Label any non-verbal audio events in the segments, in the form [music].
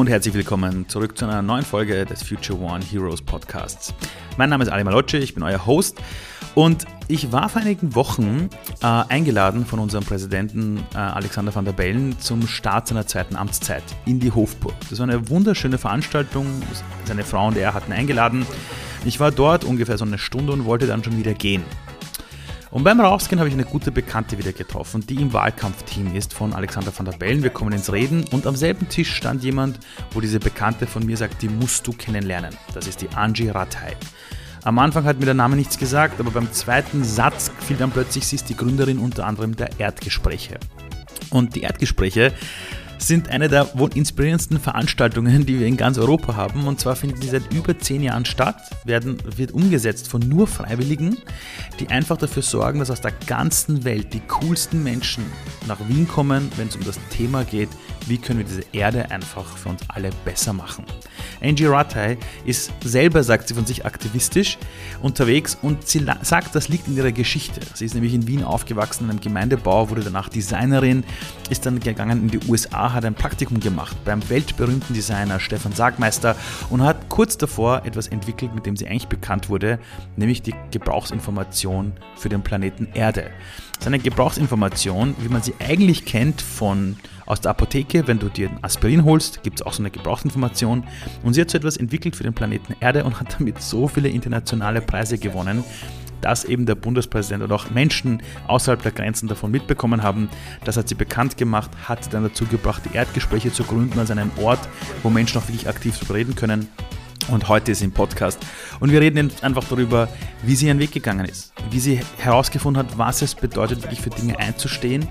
und herzlich willkommen zurück zu einer neuen Folge des Future One Heroes Podcasts. Mein Name ist Ali Malocci, ich bin euer Host und ich war vor einigen Wochen äh, eingeladen von unserem Präsidenten äh, Alexander van der Bellen zum Start seiner zweiten Amtszeit in die Hofburg. Das war eine wunderschöne Veranstaltung, seine Frau und er hatten eingeladen. Ich war dort ungefähr so eine Stunde und wollte dann schon wieder gehen. Und beim Rausgehen habe ich eine gute Bekannte wieder getroffen, die im Wahlkampfteam ist von Alexander van der Bellen. Wir kommen ins Reden und am selben Tisch stand jemand, wo diese Bekannte von mir sagt, die musst du kennenlernen. Das ist die Angie Ratai. Am Anfang hat mir der Name nichts gesagt, aber beim zweiten Satz fiel dann plötzlich, sie ist die Gründerin unter anderem der Erdgespräche. Und die Erdgespräche sind eine der wohl inspirierendsten Veranstaltungen, die wir in ganz Europa haben. Und zwar finden die seit über zehn Jahren statt, werden, wird umgesetzt von nur Freiwilligen, die einfach dafür sorgen, dass aus der ganzen Welt die coolsten Menschen nach Wien kommen, wenn es um das Thema geht, wie können wir diese Erde einfach für uns alle besser machen. Angie Rattay ist selber, sagt sie von sich, aktivistisch unterwegs und sie sagt, das liegt in ihrer Geschichte. Sie ist nämlich in Wien aufgewachsen, in einem Gemeindebau, wurde danach Designerin, ist dann gegangen in die USA, hat ein Praktikum gemacht beim weltberühmten Designer Stefan Sagmeister und hat kurz davor etwas entwickelt, mit dem sie eigentlich bekannt wurde, nämlich die Gebrauchsinformation für den Planeten Erde. Seine Gebrauchsinformation, wie man sie eigentlich kennt von aus der Apotheke, wenn du dir ein Aspirin holst, gibt es auch so eine Gebrauchsinformation. Und sie hat so etwas entwickelt für den Planeten Erde und hat damit so viele internationale Preise gewonnen, dass eben der Bundespräsident oder auch Menschen außerhalb der Grenzen davon mitbekommen haben. Das hat sie bekannt gemacht, hat sie dann dazu gebracht, die Erdgespräche zu gründen als einen Ort, wo Menschen auch wirklich aktiv reden können. Und heute ist im Podcast. Und wir reden einfach darüber, wie sie ihren Weg gegangen ist, wie sie herausgefunden hat, was es bedeutet, wirklich für Dinge einzustehen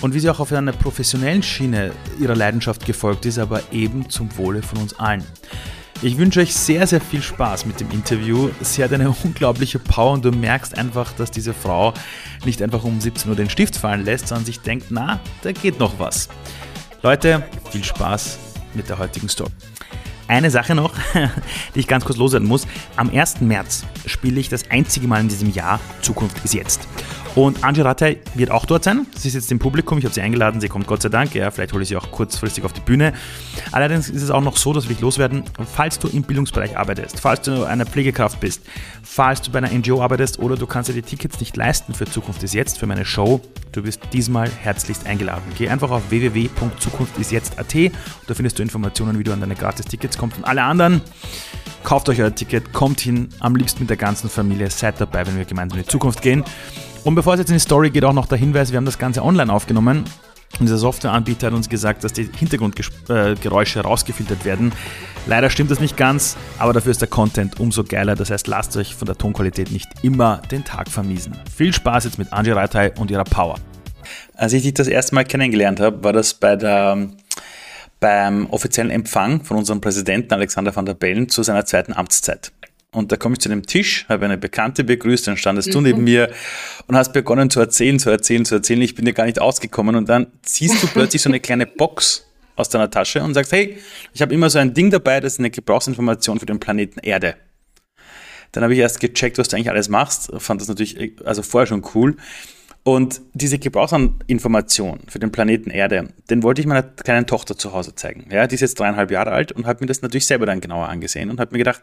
und wie sie auch auf einer professionellen Schiene ihrer Leidenschaft gefolgt ist, aber eben zum Wohle von uns allen. Ich wünsche euch sehr, sehr viel Spaß mit dem Interview. Sie hat eine [laughs] unglaubliche Power und du merkst einfach, dass diese Frau nicht einfach um 17 Uhr den Stift fallen lässt, sondern sich denkt, na, da geht noch was. Leute, viel Spaß mit der heutigen Story. Eine Sache noch, [laughs] die ich ganz kurz loswerden muss. Am 1. März spiele ich das einzige Mal in diesem Jahr Zukunft ist jetzt. Und Angie Rattay wird auch dort sein. Sie ist jetzt im Publikum, ich habe sie eingeladen, sie kommt Gott sei Dank. Ja, vielleicht hole ich sie auch kurzfristig auf die Bühne. Allerdings ist es auch noch so, dass wir loswerden, falls du im Bildungsbereich arbeitest, falls du eine Pflegekraft bist, falls du bei einer NGO arbeitest oder du kannst dir die Tickets nicht leisten für Zukunft ist jetzt, für meine Show, du bist diesmal herzlichst eingeladen. Geh einfach auf www.zukunftisjetzt.at da findest du Informationen, wie du an deine Gratis-Tickets kommst und alle anderen. Kauft euch euer Ticket, kommt hin, am liebsten mit der ganzen Familie, seid dabei, wenn wir gemeinsam in die Zukunft gehen. Und bevor es jetzt in die Story geht, auch noch der Hinweis, wir haben das Ganze online aufgenommen. Und dieser Softwareanbieter hat uns gesagt, dass die Hintergrundgeräusche rausgefiltert werden. Leider stimmt das nicht ganz, aber dafür ist der Content umso geiler. Das heißt, lasst euch von der Tonqualität nicht immer den Tag vermiesen. Viel Spaß jetzt mit Angie Reitai und ihrer Power. Als ich dich das erste Mal kennengelernt habe, war das bei der, beim offiziellen Empfang von unserem Präsidenten Alexander van der Bellen zu seiner zweiten Amtszeit. Und da komme ich zu dem Tisch, habe eine Bekannte begrüßt, dann standest mhm. du neben mir und hast begonnen zu erzählen, zu erzählen, zu erzählen. Ich bin dir gar nicht ausgekommen und dann ziehst du plötzlich so eine kleine Box aus deiner Tasche und sagst, hey, ich habe immer so ein Ding dabei, das ist eine Gebrauchsinformation für den Planeten Erde. Dann habe ich erst gecheckt, was du eigentlich alles machst, fand das natürlich also vorher schon cool und diese Gebrauchsinformation für den Planeten Erde, den wollte ich meiner kleinen Tochter zu Hause zeigen. Ja, die ist jetzt dreieinhalb Jahre alt und habe mir das natürlich selber dann genauer angesehen und habe mir gedacht,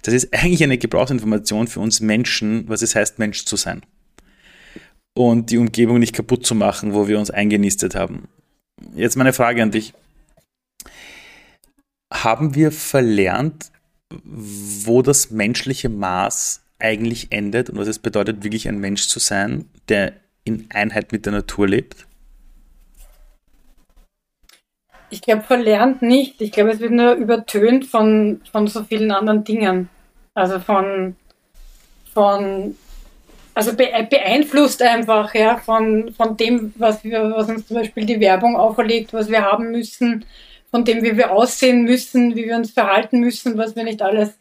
das ist eigentlich eine Gebrauchsinformation für uns Menschen, was es heißt, Mensch zu sein. Und die Umgebung nicht kaputt zu machen, wo wir uns eingenistet haben. Jetzt meine Frage an dich. Haben wir verlernt, wo das menschliche Maß eigentlich endet und was es bedeutet, wirklich ein Mensch zu sein, der in Einheit mit der Natur lebt? Ich glaube, verlernt nicht. Ich glaube, es wird nur übertönt von, von so vielen anderen Dingen. Also von, von also beeinflusst einfach ja, von, von dem, was, wir, was uns zum Beispiel die Werbung auferlegt, was wir haben müssen, von dem, wie wir aussehen müssen, wie wir uns verhalten müssen, was wir nicht alles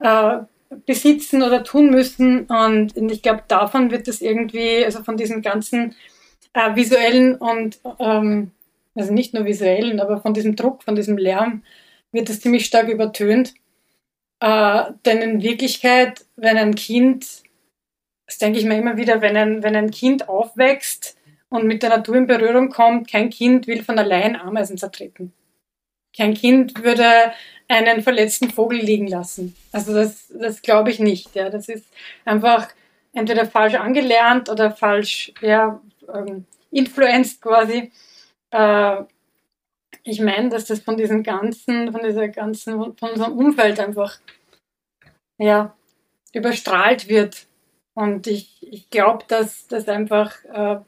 äh, besitzen oder tun müssen. Und ich glaube, davon wird es irgendwie, also von diesen ganzen äh, visuellen und, ähm, also nicht nur visuellen, aber von diesem Druck, von diesem Lärm, wird es ziemlich stark übertönt. Äh, denn in Wirklichkeit, wenn ein Kind, das denke ich mir immer wieder, wenn ein, wenn ein Kind aufwächst und mit der Natur in Berührung kommt, kein Kind will von allein Ameisen zertreten. kein Kind würde einen verletzten Vogel liegen lassen. Also das, das glaube ich nicht. Ja. Das ist einfach entweder falsch angelernt oder falsch ja, ähm, influenced quasi. Äh, ich meine, dass das von diesem ganzen, von dieser ganzen, von unserem Umfeld einfach ja, überstrahlt wird. Und ich, ich glaube, dass das einfach äh,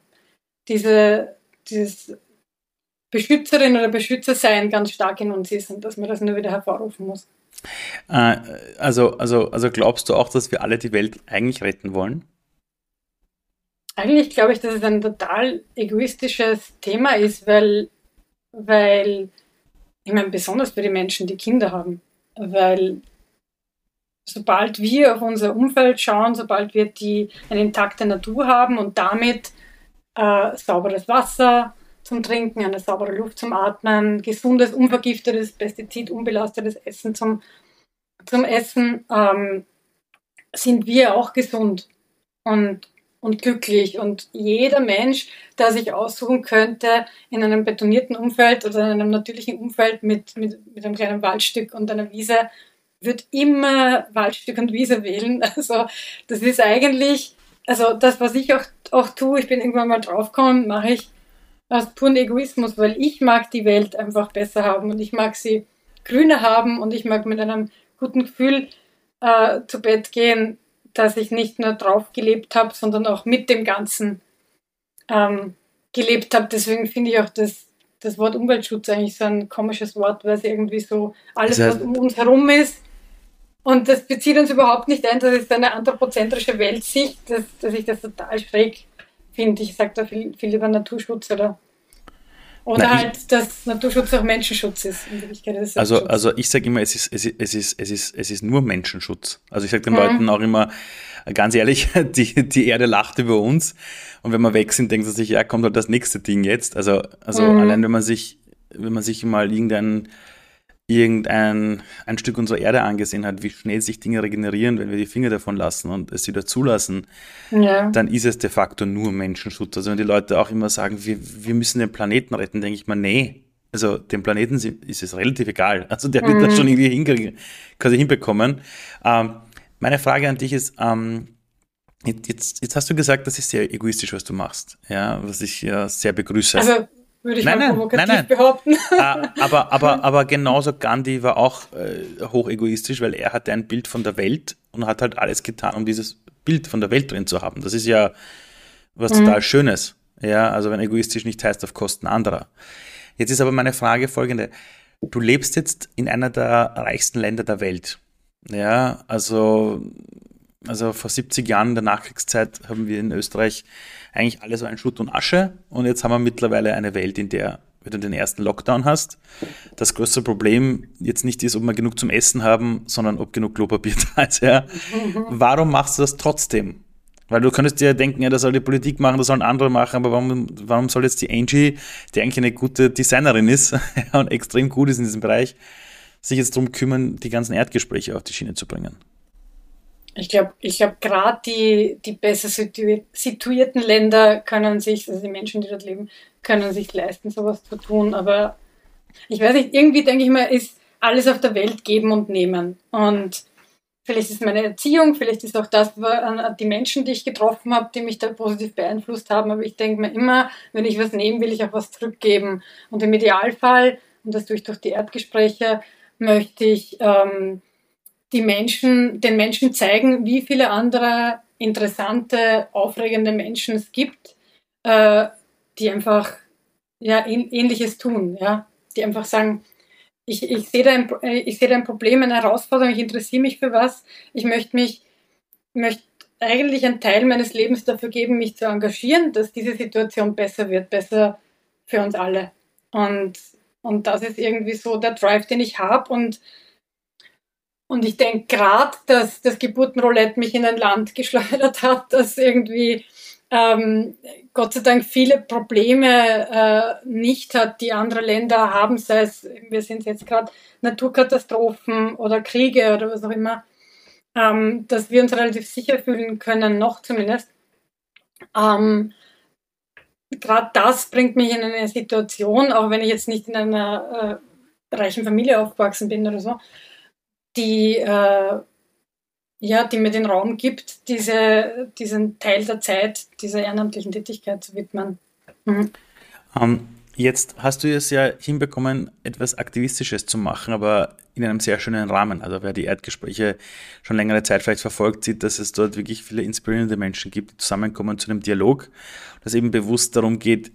diese, dieses Beschützerin oder Beschützer sein ganz stark in uns ist und dass man das nur wieder hervorrufen muss. Äh, also, also, also glaubst du auch, dass wir alle die Welt eigentlich retten wollen? Eigentlich glaube ich, dass es ein total egoistisches Thema ist, weil, weil ich meine, besonders für die Menschen, die Kinder haben, weil sobald wir auf unser Umfeld schauen, sobald wir die, eine intakte Natur haben und damit äh, sauberes Wasser zum Trinken, eine saubere Luft zum Atmen, gesundes, unvergiftetes, pestizidunbelastetes Essen zum, zum Essen, ähm, sind wir auch gesund und, und glücklich. Und jeder Mensch, der sich aussuchen könnte, in einem betonierten Umfeld oder in einem natürlichen Umfeld mit, mit, mit einem kleinen Waldstück und einer Wiese, wird immer Waldstück und Wiese wählen. [laughs] Also das ist eigentlich also das, was ich auch, auch tue, ich bin irgendwann mal draufgekommen, mache ich aus puren Egoismus, weil ich mag die Welt einfach besser haben und ich mag sie grüner haben und ich mag mit einem guten Gefühl äh, zu Bett gehen, dass ich nicht nur drauf gelebt habe, sondern auch mit dem Ganzen ähm, gelebt habe. Deswegen finde ich auch das, das Wort Umweltschutz eigentlich so ein komisches Wort, weil es irgendwie so alles, das heißt, was um uns herum ist, und das bezieht uns überhaupt nicht ein, das ist eine anthropozentrische Weltsicht, dass, dass ich das total schräg finde. Ich sage da viel, viel über Naturschutz oder, oder Nein, halt, ich, dass Naturschutz auch Menschenschutz ist. ist also, also ich sage immer, es ist, es, ist, es, ist, es, ist, es ist nur Menschenschutz. Also ich sage den mhm. Leuten auch immer, ganz ehrlich, [laughs] die, die Erde lacht über uns. Und wenn wir weg sind, denkt sie sich, ja, kommt halt das nächste Ding jetzt. Also, also mhm. allein wenn man sich, wenn man sich mal irgendein irgendein ein Stück unserer Erde angesehen hat, wie schnell sich Dinge regenerieren, wenn wir die Finger davon lassen und es wieder zulassen, ja. dann ist es de facto nur Menschenschutz. Also wenn die Leute auch immer sagen, wir, wir müssen den Planeten retten, denke ich mal, nee. Also dem Planeten ist es relativ egal. Also der wird mhm. das schon irgendwie hinkriegen, quasi hinbekommen. Ähm, meine Frage an dich ist, ähm, jetzt, jetzt hast du gesagt, das ist sehr egoistisch, was du machst, ja, was ich ja sehr begrüße. Also würde ich nein, mal provokativ nein, nein. behaupten. [laughs] Ah, aber, aber, [laughs] aber genauso Gandhi war auch äh, hoch egoistisch, weil er hatte ein Bild von der Welt und hat halt alles getan, um dieses Bild von der Welt drin zu haben. Das ist ja was mhm. total Schönes. Ja, also wenn egoistisch nicht heißt auf Kosten anderer. Jetzt ist aber meine Frage folgende. Du lebst jetzt in einer der reichsten Länder der Welt. Ja, also, also vor 70 Jahren in der Nachkriegszeit haben wir in Österreich eigentlich alles so ein Schutt und Asche. Und jetzt haben wir mittlerweile eine Welt, in der wenn du den ersten Lockdown hast, das größte Problem jetzt nicht ist, ob wir genug zum Essen haben, sondern ob genug Klopapier [laughs] da ist. Ja. Warum machst du das trotzdem? Weil du könntest dir denken, ja, das soll die Politik machen, das sollen andere machen, aber warum, warum soll jetzt die Angie, die eigentlich eine gute Designerin ist [laughs] und extrem gut ist in diesem Bereich, sich jetzt darum kümmern, die ganzen Erdgespräche auf die Schiene zu bringen? Ich glaube, ich glaub, gerade die, die besser situierten Länder können sich, also die Menschen, die dort leben, können sich leisten, sowas zu tun. Aber ich weiß nicht, irgendwie denke ich mal, ist alles auf der Welt geben und nehmen. Und vielleicht ist meine Erziehung, vielleicht ist auch das, die Menschen, die ich getroffen habe, die mich da positiv beeinflusst haben. Aber ich denke mir immer, wenn ich was nehme, will ich auch was zurückgeben. Und im Idealfall, und das tue ich durch die Erdgespräche, möchte ich ähm, die Menschen, den Menschen zeigen, wie viele andere interessante, aufregende Menschen es gibt, äh, die einfach ja, ähnliches tun, ja, die einfach sagen, ich, ich sehe da, ein, ich sehe da ein Problem, eine Herausforderung, ich interessiere mich für was, ich möchte mich, möchte eigentlich einen Teil meines Lebens dafür geben, mich zu engagieren, dass diese Situation besser wird, besser für uns alle. Und, und das ist irgendwie so der Drive, den ich habe und und ich denke gerade, dass das Geburtenroulette mich in ein Land [laughs] geschleudert hat, das irgendwie ähm, Gott sei Dank viele Probleme äh, nicht hat, die andere Länder haben, sei es, wir sind jetzt gerade Naturkatastrophen oder Kriege oder was auch immer, ähm, dass wir uns relativ sicher fühlen können, noch zumindest. Ähm, gerade das bringt mich in eine Situation, auch wenn ich jetzt nicht in einer äh, reichen Familie aufgewachsen bin oder so, die, äh, ja, die mir den Raum gibt, diese, diesen Teil der Zeit dieser ehrenamtlichen Tätigkeit zu widmen. Mhm. Um, ähm, jetzt hast du es ja hinbekommen, etwas Aktivistisches zu machen, aber in einem sehr schönen Rahmen. Also wer die Erdgespräche schon längere Zeit vielleicht verfolgt, sieht, dass es dort wirklich viele inspirierende Menschen gibt, die zusammenkommen zu einem Dialog, dass eben bewusst darum geht,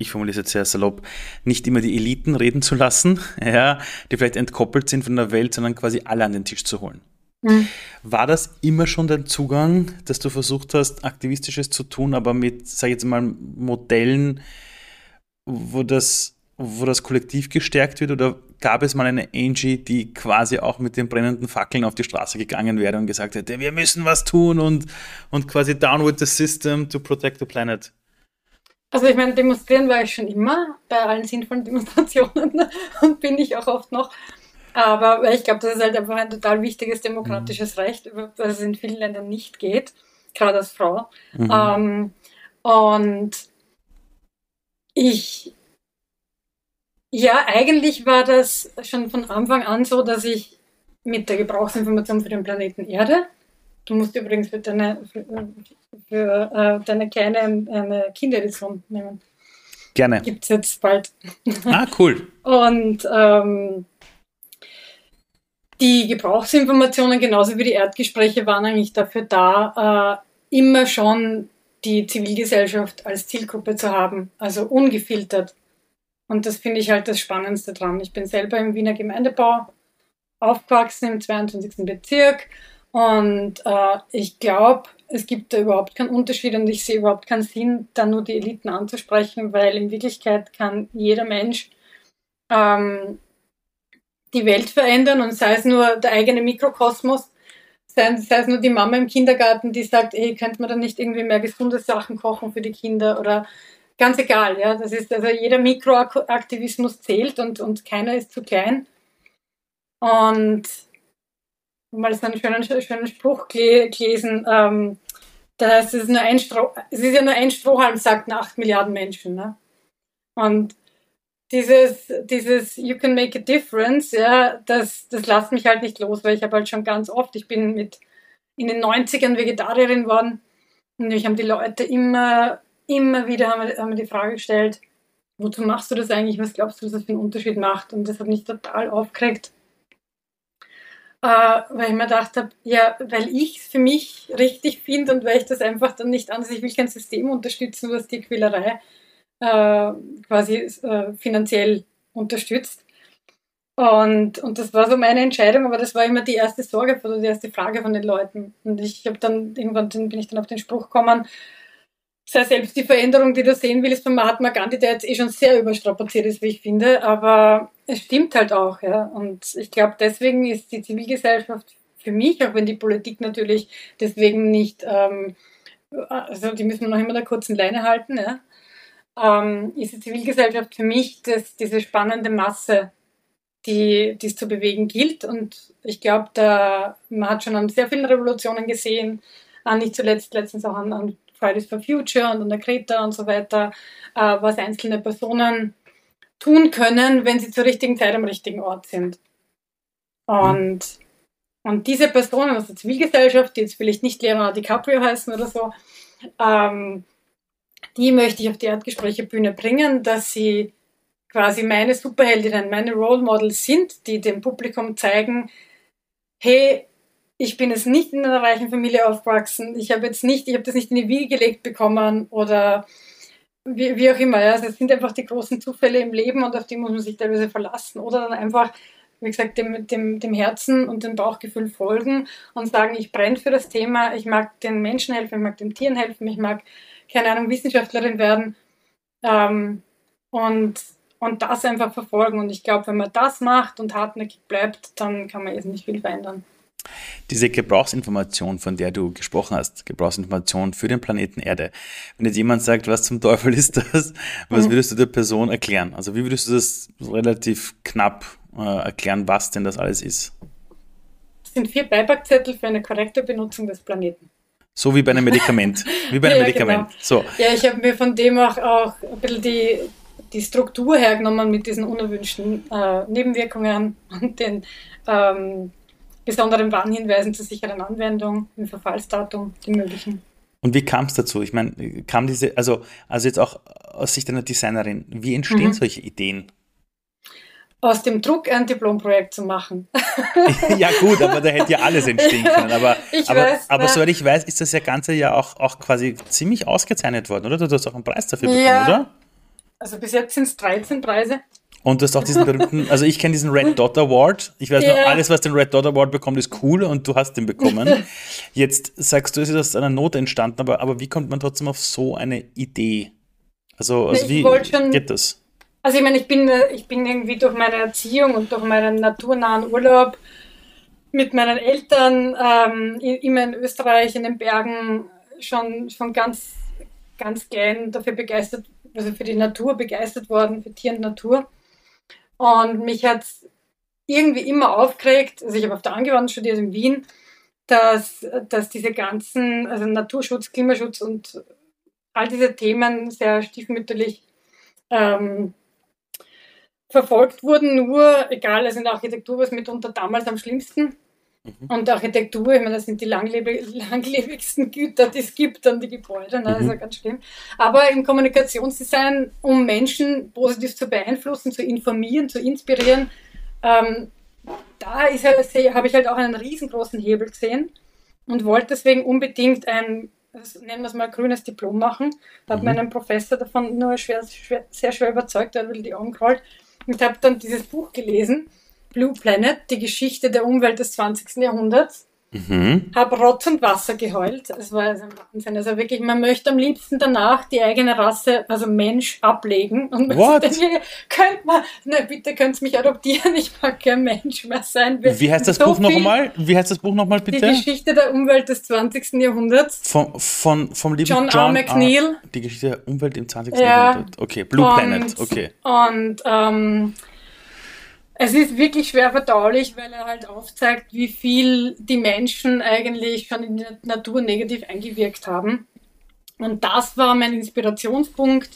ich formuliere es jetzt sehr salopp, nicht immer die Eliten reden zu lassen, [laughs] ja, die vielleicht entkoppelt sind von der Welt, sondern quasi alle an den Tisch zu holen. Mhm. War das immer schon dein Zugang, dass du versucht hast, Aktivistisches zu tun, aber mit, sag ich jetzt mal, Modellen, wo das, wo das Kollektiv gestärkt wird? Oder gab es mal eine Angie, die quasi auch mit den brennenden Fackeln auf die Straße gegangen wäre und gesagt hätte, wir müssen was tun und, und quasi down with the system to protect the planet? Also ich meine, demonstrieren war ich schon immer bei allen sinnvollen Demonstrationen [laughs] und bin ich auch oft noch. Aber ich glaube, das ist halt einfach ein total wichtiges demokratisches mhm. Recht, was es in vielen Ländern nicht geht, gerade als Frau. Mhm. Ähm, und ich, ja, eigentlich war das schon von Anfang an so, dass ich mit der Gebrauchsinformation für den Planeten Erde Du musst übrigens für deine, für, für äh, deine Kleine eine Kinderedition nehmen. Gerne. Gibt es jetzt bald. Ah, cool. [laughs] Und ähm, die Gebrauchsinformationen genauso wie die Erdgespräche waren eigentlich dafür da, äh, immer schon die Zivilgesellschaft als Zielgruppe zu haben, also ungefiltert. Und das finde ich halt das Spannendste dran. Ich bin selber im Wiener Gemeindebau aufgewachsen, im 22. Bezirk und äh, ich glaube, es gibt da überhaupt keinen Unterschied und ich sehe überhaupt keinen Sinn, da nur die Eliten anzusprechen, weil in Wirklichkeit kann jeder Mensch ähm, die Welt verändern und sei es nur der eigene Mikrokosmos, sei, sei es nur die Mama im Kindergarten, die sagt, ey, könnte man dann nicht irgendwie mehr gesunde Sachen kochen für die Kinder oder ganz egal, ja. Das ist also jeder Mikroaktivismus zählt und, und keiner ist zu klein. Und mal so einen schönen, schönen Spruch gelesen. Ähm, da heißt es, ist nur ein Stroh, es ist ja nur ein Strohhalm, sagten acht Milliarden Menschen. Ne? Und dieses, dieses You can make a difference, ja, das, das lässt mich halt nicht los, weil ich habe halt schon ganz oft, ich bin mit in den 90ern Vegetarierin worden und mich haben die Leute immer, immer wieder haben, haben die Frage gestellt, wozu machst du das eigentlich, was glaubst du, dass das für einen Unterschied macht? Und das hat mich total aufgeregt äh, weil ich mir gedacht habe, ja, weil ich es für mich richtig finde und weil ich das einfach dann nicht anders, ich will kein System unterstützen, was die Quälerei äh, quasi äh, finanziell unterstützt. Und, und das war so meine Entscheidung, aber das war immer die erste Sorge oder die erste Frage von den Leuten. Und ich habe dann, irgendwann bin ich dann auf den Spruch gekommen, sei selbst die Veränderung, die du sehen willst von Mahatma Gandhi, der jetzt eh schon sehr überstrapaziert ist, wie ich finde, aber es stimmt halt auch, ja. Und ich glaube, deswegen ist die Zivilgesellschaft für mich, auch wenn die Politik natürlich deswegen nicht, ähm, also die müssen wir noch immer der kurzen Leine halten, ja, ähm, ist die Zivilgesellschaft für mich das, diese spannende Masse, die, es zu bewegen gilt. Und ich glaube, man hat schon an sehr vielen Revolutionen gesehen, nicht zuletzt letztens auch an, an Fridays for Future und an der Greta und so weiter, äh, was einzelne Personen tun können, wenn sie zur richtigen Zeit am richtigen Ort sind. Und, und diese Personen aus der Zivilgesellschaft, die jetzt vielleicht nicht Leonardo DiCaprio heißen oder so, ähm, die möchte ich auf die Erdgespräche-Bühne bringen, dass sie quasi meine Superheldinnen, meine Role Models sind, die dem Publikum zeigen, hey, ich bin jetzt nicht in einer reichen Familie aufgewachsen, ich habe jetzt nicht, ich habe das nicht in die Wiege gelegt bekommen oder wie, wie auch immer. Ja. Also es sind einfach die großen Zufälle im Leben und auf die muss man sich teilweise verlassen oder dann einfach, wie gesagt, dem, dem, dem Herzen und dem Bauchgefühl folgen und sagen, ich brenne für das Thema, ich mag den Menschen helfen, ich mag den Tieren helfen, ich mag, keine Ahnung, Wissenschaftlerin werden ähm, und, und das einfach verfolgen. Und ich glaube, wenn man das macht und hartnäckig bleibt, dann kann man jetzt nicht viel verändern. Diese Gebrauchsinformation, von der du gesprochen hast, Gebrauchsinformation für den Planeten Erde. Wenn jetzt jemand sagt, was zum Teufel ist das, was mhm. würdest du der Person erklären? Also wie würdest du das relativ knapp äh, erklären, was denn das alles ist? Das sind vier Beipackzettel für eine korrekte Benutzung des Planeten. So wie bei einem Medikament. Wie bei [laughs] einem ja, Medikament. Genau. So. Ja, ich habe mir von dem auch, auch ein bisschen die, die Struktur hergenommen mit diesen unerwünschten äh, Nebenwirkungen und den ähm, besonderen Warnhinweisen zur sicheren Anwendung, im Verfallsdatum, die möglichen. Und wie kam es dazu? Ich meine, kam diese, also, also jetzt auch aus Sicht einer Designerin, wie entstehen mhm. solche Ideen? Aus dem Druck ein Diplomprojekt zu machen. [laughs] ja, gut, aber da hätte ja alles entstehen [laughs] können. Aber, ich aber, weiß, aber soweit ich weiß, ist das ja Ganze ja auch, auch quasi ziemlich ausgezeichnet worden, oder? Du hast auch einen Preis dafür bekommen, ja. oder? Also bis jetzt sind es 13 Preise. Und du hast auch diesen berühmten, [laughs] also ich kenne diesen Red Dot Award. Ich weiß yeah. noch, alles, was den Red Dot Award bekommt, ist cool und du hast den bekommen. [laughs] Jetzt sagst du, es ist aus einer Not entstanden, aber, aber wie kommt man trotzdem auf so eine Idee? Also, also wie schon, geht das? Also ich meine, ich bin, ich bin irgendwie durch meine Erziehung und durch meinen naturnahen Urlaub mit meinen Eltern ähm, immer in Österreich in den Bergen schon, schon ganz, ganz klein dafür begeistert, also für die Natur begeistert worden, für Tier und Natur. Und mich hat irgendwie immer aufgeregt, also ich habe auf der Angewandten studiert in Wien, dass, dass diese ganzen, also Naturschutz, Klimaschutz und all diese Themen sehr stiefmütterlich ähm, verfolgt wurden. Nur, egal, also in der Architektur war es mitunter damals am schlimmsten. Mhm. Und Architektur, ich meine, das sind die langlebig, langlebigsten Güter, die es gibt, dann die Gebäude, ne? das ist ja mhm. ganz schlimm. Aber im Kommunikationsdesign, um Menschen positiv zu beeinflussen, zu informieren, zu inspirieren, ähm, da halt, habe ich halt auch einen riesengroßen Hebel gesehen und wollte deswegen unbedingt ein, nennen wir es mal, grünes Diplom machen. Da hat mhm. meinen Professor davon nur schwer, schwer, sehr schwer überzeugt, er hat die Augen gerollt und habe dann dieses Buch gelesen Blue Planet, die Geschichte der Umwelt des 20. Jahrhunderts. Mhm. Habe Rotz und Wasser geheult. Es war also ein Wahnsinn. Also wirklich, man möchte am liebsten danach die eigene Rasse, also Mensch, ablegen. Und What? Denke, könnt man, ne, bitte könnt mich adoptieren, ich mag kein Mensch mehr sein. Wie heißt das so Buch nochmal? Wie heißt das Buch nochmal bitte? Die Geschichte der Umwelt des 20. Jahrhunderts. Von, von, vom lieben John, John R. McNeil. Die Geschichte der Umwelt im 20. Ja. Jahrhundert. Okay, Blue und, Planet, okay. Und ähm, es ist wirklich schwer verdaulich, weil er halt aufzeigt, wie viel die Menschen eigentlich schon in die Natur negativ eingewirkt haben. Und das war mein Inspirationspunkt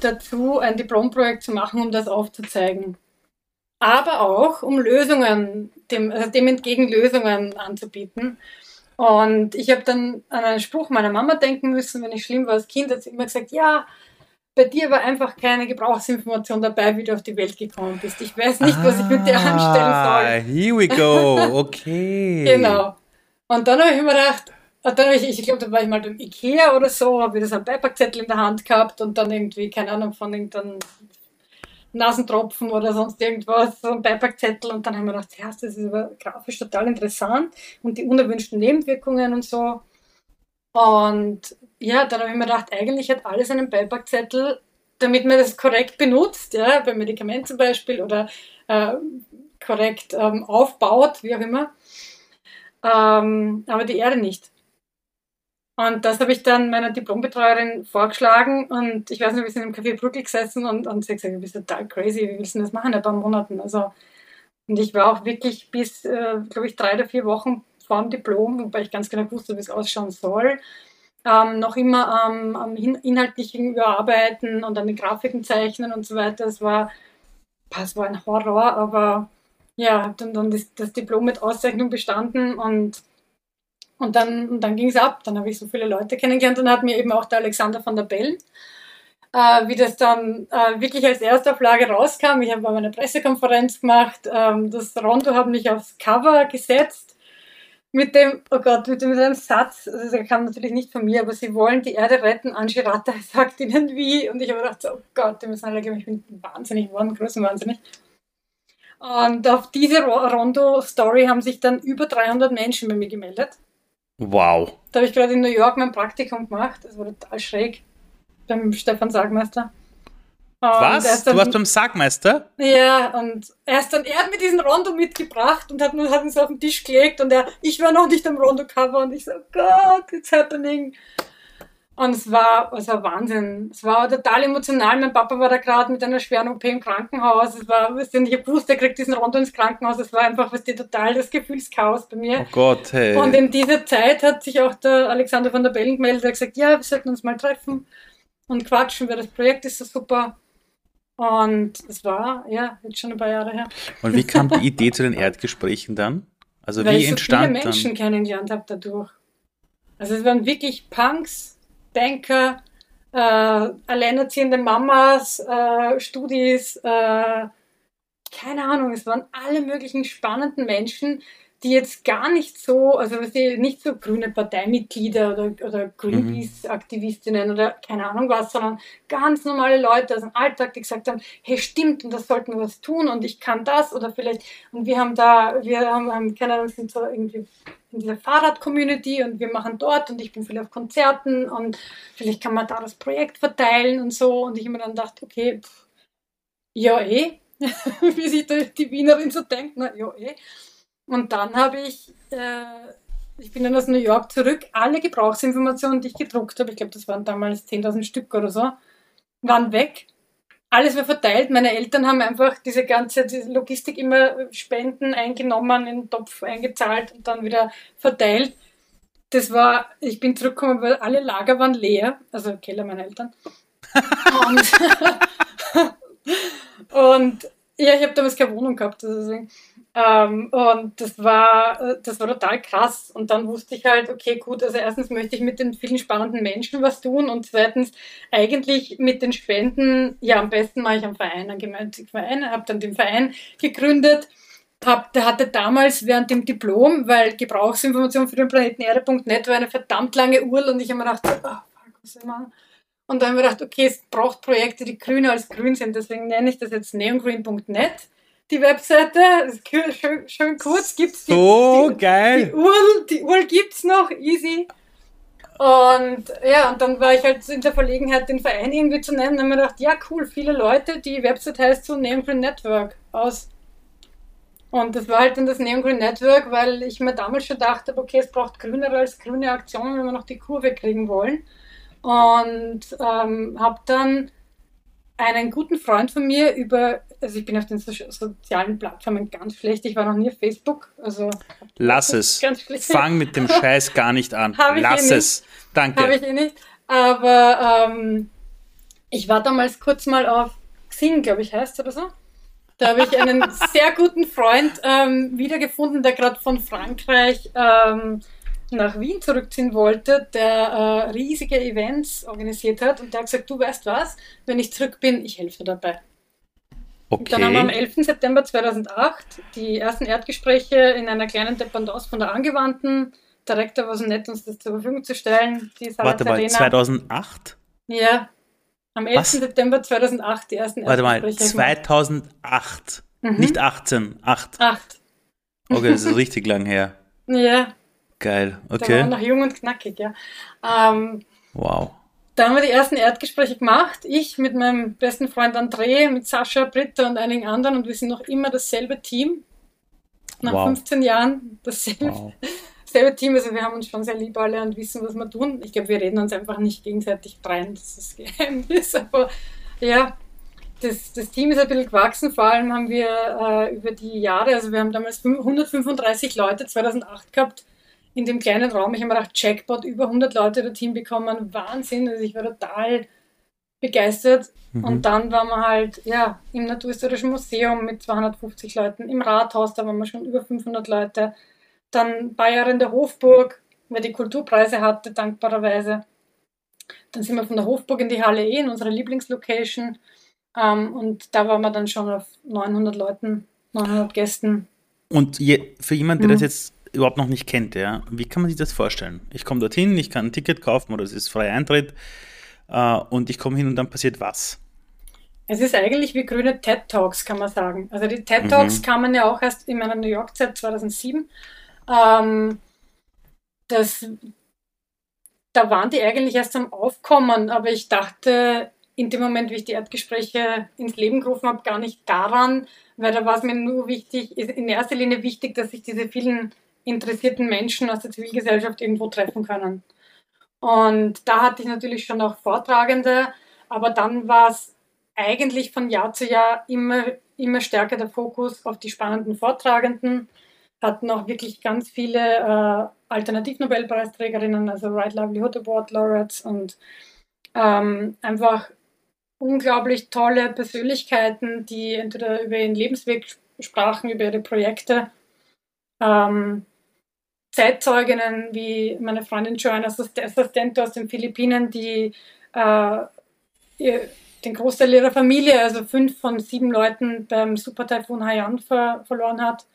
dazu, ein Diplomprojekt zu machen, um das aufzuzeigen. Aber auch, um Lösungen, dem, also dem entgegen Lösungen anzubieten. Und ich habe dann an einen Spruch meiner Mama denken müssen, wenn ich schlimm war als Kind, hat sie immer gesagt, ja, bei dir war einfach keine Gebrauchsinformation dabei, wie du auf die Welt gekommen bist. Ich weiß nicht, ah, was ich mit dir anstellen soll. Here we go, [laughs] okay. genau. Und dann habe ich mir gedacht, dann habe ich, ich glaube, da war ich mal beim Ikea oder so, habe ich das einen Beipackzettel in der Hand gehabt und dann irgendwie, keine Ahnung, von irgendeinem Nasentropfen oder sonst irgendwas, so ein Beipackzettel und dann haben wir gedacht, ja, das ist aber grafisch total interessant und die unerwünschten Nebenwirkungen und so. Und ja, dann habe ich mir gedacht, eigentlich hat alles einen Beipackzettel, damit man das korrekt benutzt, ja, beim Medikament zum Beispiel oder äh, korrekt ähm, aufbaut, wie auch immer. Ähm, aber die Erde nicht. Und das habe ich dann meiner Diplombetreuerin vorgeschlagen und ich weiß nicht, wir sind im Café Brückel gesessen und, und sie hat gesagt, du bist total crazy, wie willst du das machen in ein paar Monaten? Also, und ich war auch wirklich bis, äh, glaube ich, drei oder vier Wochen vor dem Diplom, wobei ich ganz genau wusste, wie es ausschauen soll, ähm, noch immer ähm, am inhaltlichen Überarbeiten und an den Grafiken zeichnen und so weiter. Es war, es war ein Horror, aber ja, habe dann, dann das, das, Diplom mit Auszeichnung bestanden und, und dann, und dann ging es ab. Dann habe ich so viele Leute kennengelernt und hat mir eben auch der Alexander von der Bell, äh, wie das dann äh, wirklich als Erstauflage rauskam. Ich habe eine Pressekonferenz gemacht, ähm, das Rondo hat mich aufs Cover gesetzt mit dem, oh Gott, mit dem, Satz, also der kam natürlich nicht von mir, aber sie wollen die Erde retten, Anschirata [laughs] sagt ihnen wie. Und ich habe gedacht, oh Gott, die müssen alle geben, ich bin wahnsinnig geworden, größenwahnsinnig. Und auf diese Rondo-Story haben sich dann über 300 Menschen bei mir gemeldet. Wow. Da habe ich gerade in New York mein Praktikum gemacht, das war total schräg, beim Stefan Sagmeister. Was? Dann, du warst beim Sargmeister? Ja, und er ist dann, er hat mir diesen Rondo mitgebracht und hat, hat ihn so auf den Tisch gelegt und er, ich war noch nicht am Rondo-Cover und ich so, Gott, it's happening. Und es war, es war Wahnsinn. Es war total emotional. Mein Papa war da gerade mit einer schweren OP im Krankenhaus. Es war, weißt du, ich gewusst, er kriegt diesen Rondo ins Krankenhaus. Es war einfach, weißt du, total das Gefühlschaos bei mir. Oh Gott, hey. Und in dieser Zeit hat sich auch der Alexander von der Bellen gemeldet. Er hat gesagt, ja, wir sollten uns mal treffen und quatschen, weil das Projekt ist so super. Und es war, ja, jetzt schon ein paar Jahre her. Und wie kam die Idee zu den [laughs] Erdgesprächen dann? Also Weil wie ich so entstand viele Menschen dann? kennengelernt habe dadurch. Also es waren wirklich Punks, Banker, äh, alleinerziehende Mamas, äh, Studis, äh, keine Ahnung, es waren alle möglichen spannenden Menschen, die jetzt gar nicht so, also nicht so grüne Parteimitglieder oder, oder Greenpeace-Aktivistinnen oder keine Ahnung was, sondern ganz normale Leute aus dem Alltag, die gesagt haben, hey stimmt, und das sollten wir was tun und ich kann das oder vielleicht, und wir haben da, wir haben, haben keine Ahnung, sind so irgendwie in dieser Fahrrad-Community und wir machen dort und ich bin viel auf Konzerten und vielleicht kann man da das Projekt verteilen und so und ich immer dann dachte, okay, pff, ja eh, [laughs] wie sich die Wienerin so denkt, na ja eh. Und dann habe ich, äh, ich bin dann aus New York zurück, alle Gebrauchsinformationen, die ich gedruckt habe, ich glaube, das waren damals 10.000 Stück oder so, waren weg. Alles war verteilt. Meine Eltern haben einfach diese ganze diese Logistik immer Spenden eingenommen, in den Topf eingezahlt und dann wieder verteilt. Das war, ich bin zurückgekommen, weil alle Lager waren leer, also Keller meiner Eltern. und, [laughs] [laughs] und ja, ich habe damals keine Wohnung gehabt, also deswegen. Ähm, und das war, äh, das war total krass. Und dann wusste ich halt, okay, gut, also erstens möchte ich mit den vielen spannenden Menschen was tun und zweitens eigentlich mit den Spenden, ja, am besten mache ich einen Verein, einen gemeinnützigen Verein, habe dann den Verein gegründet. Hab, der hatte damals während dem Diplom, weil Gebrauchsinformation für den Planeten Erde.net war eine verdammt lange URL und ich habe mir gedacht, oh, fuck, was soll machen? Und dann habe ich mir gedacht, okay, es braucht Projekte, die grüner als grün sind, deswegen nenne ich das jetzt neongreen.net die Webseite, schön, schön kurz, gibt's die, So die, geil! die URL, die URL gibt's noch, easy. Und ja, und dann war ich halt in der Verlegenheit, den Verein irgendwie zu nennen. Dann habe ich mir gedacht, ja cool, viele Leute, die Website heißt so Neon Green Network aus. Und das war halt dann das Neon Green Network, weil ich mir damals schon dachte, okay, es braucht grünere als grüne Aktionen, wenn wir noch die Kurve kriegen wollen. Und ähm, habe dann einen guten Freund von mir über, also ich bin auf den so sozialen Plattformen ganz schlecht, ich war noch nie auf Facebook, also Lass es. [laughs] Fang mit dem Scheiß gar nicht an. [laughs] Lass eh es. Habe Danke. ich eh nicht. Aber ähm, ich war damals kurz mal auf Xing, glaube ich, heißt oder so. Da habe ich einen [laughs] sehr guten Freund ähm, wiedergefunden, der gerade von Frankreich ähm, nach Wien zurückziehen wollte, der äh, riesige Events organisiert hat und der hat gesagt, du weißt was, wenn ich zurück bin, ich helfe dir dabei. Und Dann haben wir am Okay. 11. September 2008 die ersten Erdgespräche in einer kleinen Dependance von der Angewandten. Der Rektor war so nett, uns das zur Verfügung zu stellen. Warte mal, Arena. 2008? Ja, am 11. Was? September 2008 die ersten Warte mal, Erdgespräche. gemacht. 2008. Mhm. Nicht 18, 8. Acht. Okay, das ist richtig lang her. [laughs] Ja, Geil, da waren wir okay. noch jung und knackig, ja. Ähm, Wow. Da haben wir die ersten Erdgespräche gemacht. Ich mit meinem besten Freund André, mit Sascha, Britta und einigen anderen und wir sind noch immer dasselbe Team. Nach Wow. 15 Jahren dasselbe, wow. [laughs] dasselbe Team. Also wir haben uns schon sehr lieb alle und wissen, was wir tun. Ich glaube, wir reden uns einfach nicht gegenseitig rein. Das ist [laughs] Geheimnis. Aber ja, das, das Team ist ein bisschen gewachsen. Vor allem haben wir äh, über die Jahre, also wir haben damals fünf- 135 Leute 2008 gehabt in dem kleinen Raum. Ich habe mir gedacht, Jackpot, über 100 Leute das Team bekommen. Wahnsinn. Also ich war total begeistert. Mhm. Und dann waren wir halt ja, im Naturhistorischen Museum mit 250 Leuten, im Rathaus, da waren wir schon über 500 Leute. Dann ein paar Jahre in der Hofburg, weil die Kulturpreise hatte, dankbarerweise. Dann sind wir von der Hofburg in die Halle E, in unsere Lieblingslocation. Ähm, und da waren wir dann schon auf 900 Leuten, 900 Gästen. Und je, für jemanden, der das Mhm. jetzt überhaupt noch nicht kennt, ja, wie kann man sich das vorstellen? Ich komme dorthin, ich kann ein Ticket kaufen oder es ist freier Eintritt äh, und ich komme hin und dann passiert was? Es ist eigentlich wie grüne TED Talks, kann man sagen. Also die TED Talks Mhm. kamen ja auch erst in meiner New York-Zeit 2007. Ähm, das, da waren die eigentlich erst am Aufkommen, aber ich dachte in dem Moment, wie ich die Erdgespräche ins Leben gerufen habe, gar nicht daran, weil da war es mir nur wichtig, in erster Linie wichtig, dass sich diese vielen interessierten Menschen aus der Zivilgesellschaft irgendwo treffen können. Und da hatte ich natürlich schon auch Vortragende, aber dann war es eigentlich von Jahr zu Jahr immer, immer stärker der Fokus auf die spannenden Vortragenden. Hatten auch wirklich ganz viele äh, Alternativnobelpreisträgerinnen, also Right Livelihood Award Laureates und ähm, einfach unglaublich tolle Persönlichkeiten, die entweder über ihren Lebensweg sprachen, über ihre Projekte. Ähm, Zeitzeuginnen wie meine Freundin Joanna Assistente aus den Philippinen, die äh, ihr, den Großteil ihrer Familie, also fünf von sieben Leuten beim Supertyphoon Haiyan ver verloren hat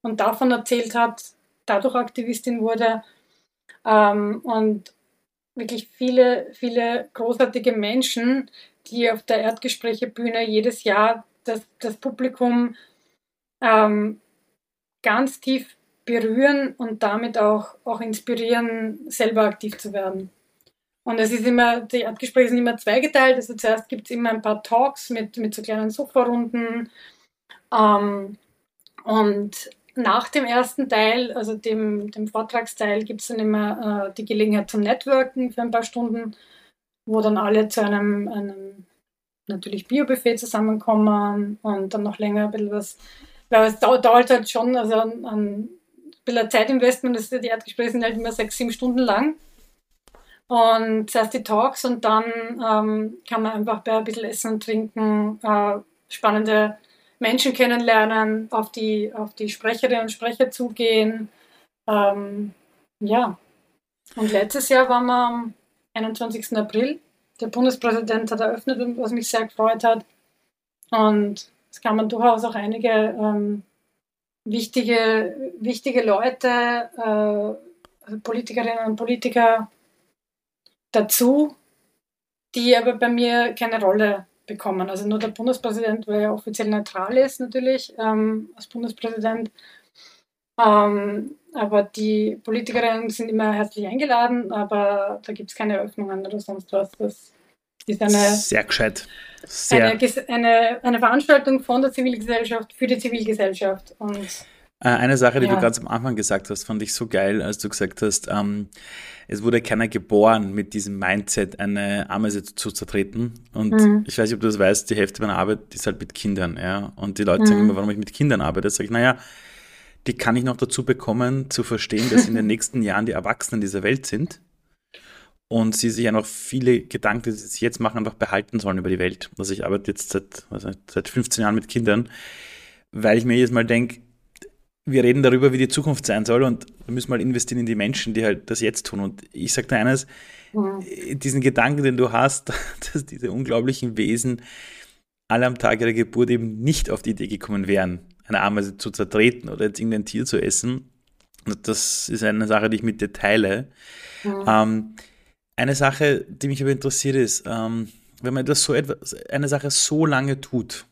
und davon erzählt hat, dadurch Aktivistin wurde. Ähm, und wirklich viele, viele großartige Menschen, die auf der Erdgesprächebühne jedes Jahr das, das Publikum ähm, ganz tief berühren und damit auch, auch inspirieren, selber aktiv zu werden. Und es ist immer, die Erdgespräche sind immer zweigeteilt. Also zuerst gibt es immer ein paar Talks mit, mit so kleinen Sofa-Runden. Ähm, und nach dem ersten Teil, also dem, dem Vortragsteil, gibt es dann immer äh, die Gelegenheit zum Networken für ein paar Stunden, wo dann alle zu einem, einem natürlich Bio-Buffet zusammenkommen und dann noch länger ein bisschen was, weil es dauert, halt schon, also ein, ein bisschen Zeitinvestment, das, die Erdgespräche sind halt immer sechs, sieben Stunden lang. Und zuerst die Talks und dann ähm, kann man einfach bei ein bisschen Essen und Trinken äh, spannende Menschen kennenlernen, auf die, auf die Sprecherinnen und Sprecher zugehen. Ähm, ja. Und letztes Jahr waren wir am 21. April. Der Bundespräsident hat eröffnet, was mich sehr gefreut hat. Und es kamen durchaus auch einige ähm, wichtige, wichtige Leute, äh, also Politikerinnen und Politiker dazu, die aber bei mir keine Rolle bekommen. Also nur der Bundespräsident, weil er offiziell neutral ist natürlich ähm, als Bundespräsident. Ähm, aber die Politikerinnen sind immer herzlich eingeladen, aber da gibt es keine Eröffnungen oder sonst was. Das ist eine, sehr gescheit. Sehr. Eine, eine, eine Veranstaltung von der Zivilgesellschaft für die Zivilgesellschaft. Und äh, eine Sache, die ja. du ganz am Anfang gesagt hast, fand ich so geil, als du gesagt hast, ähm, es wurde keiner geboren mit diesem Mindset, eine Ameise zu zertreten. Und mhm. ich weiß nicht, ob du das weißt, die Hälfte meiner Arbeit ist halt mit Kindern, ja. Und die Leute mhm. sagen immer, warum ich mit Kindern arbeite. Da sage ich, naja, die kann ich noch dazu bekommen, zu verstehen, dass in den [laughs] nächsten Jahren die Erwachsenen dieser Welt sind und sie sich ja noch viele Gedanken, die sie jetzt machen, einfach behalten sollen über die Welt. Also ich arbeite jetzt seit, also seit 15 Jahren mit Kindern, weil ich mir jedes Mal denke, wir reden darüber, wie die Zukunft sein soll und wir müssen mal investieren in die Menschen, die halt das jetzt tun. Und ich sage dir eines, ja. diesen Gedanken, den du hast, [laughs] dass diese unglaublichen Wesen alle am Tag ihrer Geburt eben nicht auf die Idee gekommen wären, eine Ameise zu zertreten oder jetzt irgendein Tier zu essen. das ist eine Sache, die ich mit dir teile. Ja. Ähm, eine Sache, die mich aber interessiert ist, ähm, wenn man das so etwas, eine Sache so lange tut,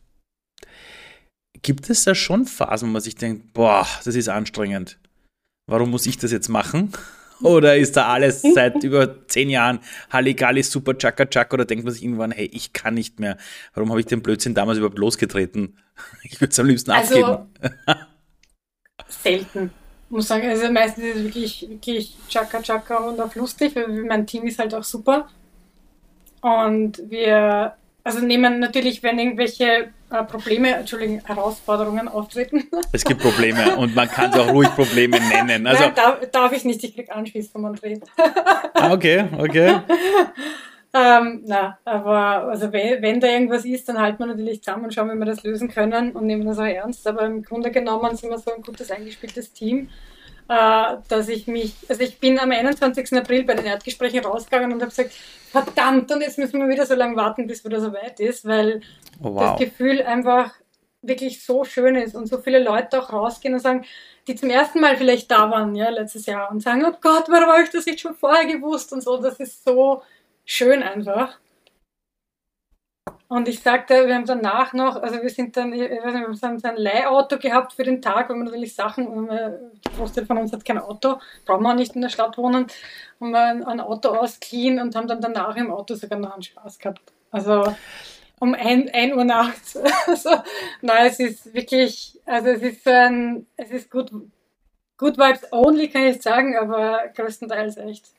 gibt es da schon Phasen, wo man sich denkt, boah, das ist anstrengend. Warum muss ich das jetzt machen? [laughs] Oder ist da alles seit [laughs] über zehn Jahren Halligalli, super Chaka Chaka? Oder denkt man sich irgendwann, hey, ich kann nicht mehr. Warum habe ich den Blödsinn damals überhaupt losgetreten? [laughs] Ich würde es am liebsten also, abgeben. selten. Ich muss sagen, also meistens ist es wirklich, wirklich Chaka Chaka und auch lustig, weil mein Team ist halt auch super. Und wir also nehmen natürlich, wenn irgendwelche äh, Probleme, Entschuldigung, Herausforderungen auftreten. [laughs] Es gibt Probleme und man kann es auch ruhig Probleme nennen. Also, Nein, darf, darf ich nicht, ich krieg Anschluss vom André. ah, okay, okay. Ähm, na, aber also wenn, wenn, da irgendwas ist, dann halten wir natürlich zusammen und schauen, wie wir das lösen können und nehmen das auch ernst. Aber im Grunde genommen sind wir so ein gutes eingespieltes Team äh, dass ich mich, also ich bin am 21. April bei den Erdgesprächen rausgegangen und habe gesagt, verdammt, und jetzt müssen wir wieder so lange warten, bis wieder so weit ist, weil oh, wow. das Gefühl einfach wirklich so schön ist und so viele Leute auch rausgehen und sagen, die zum ersten Mal vielleicht da waren, ja, letztes Jahr und sagen, oh Gott, warum habe ich das nicht schon vorher gewusst und so, das ist so schön einfach. Und ich sagte, wir haben danach noch, also wir sind dann, ich weiß nicht, wir haben so ein Leihauto gehabt für den Tag, weil wir natürlich Sachen, und die Großteil von uns hat kein Auto, brauchen wir auch nicht in der Stadt wohnen, haben wir ein, Auto ausgeliehen und haben dann danach im Auto sogar noch einen Spaß gehabt. Also um 1 Uhr nachts. [laughs] also, nein, es ist wirklich, also es ist so ein, es ist gut, good vibes only, kann ich sagen, aber größtenteils echt.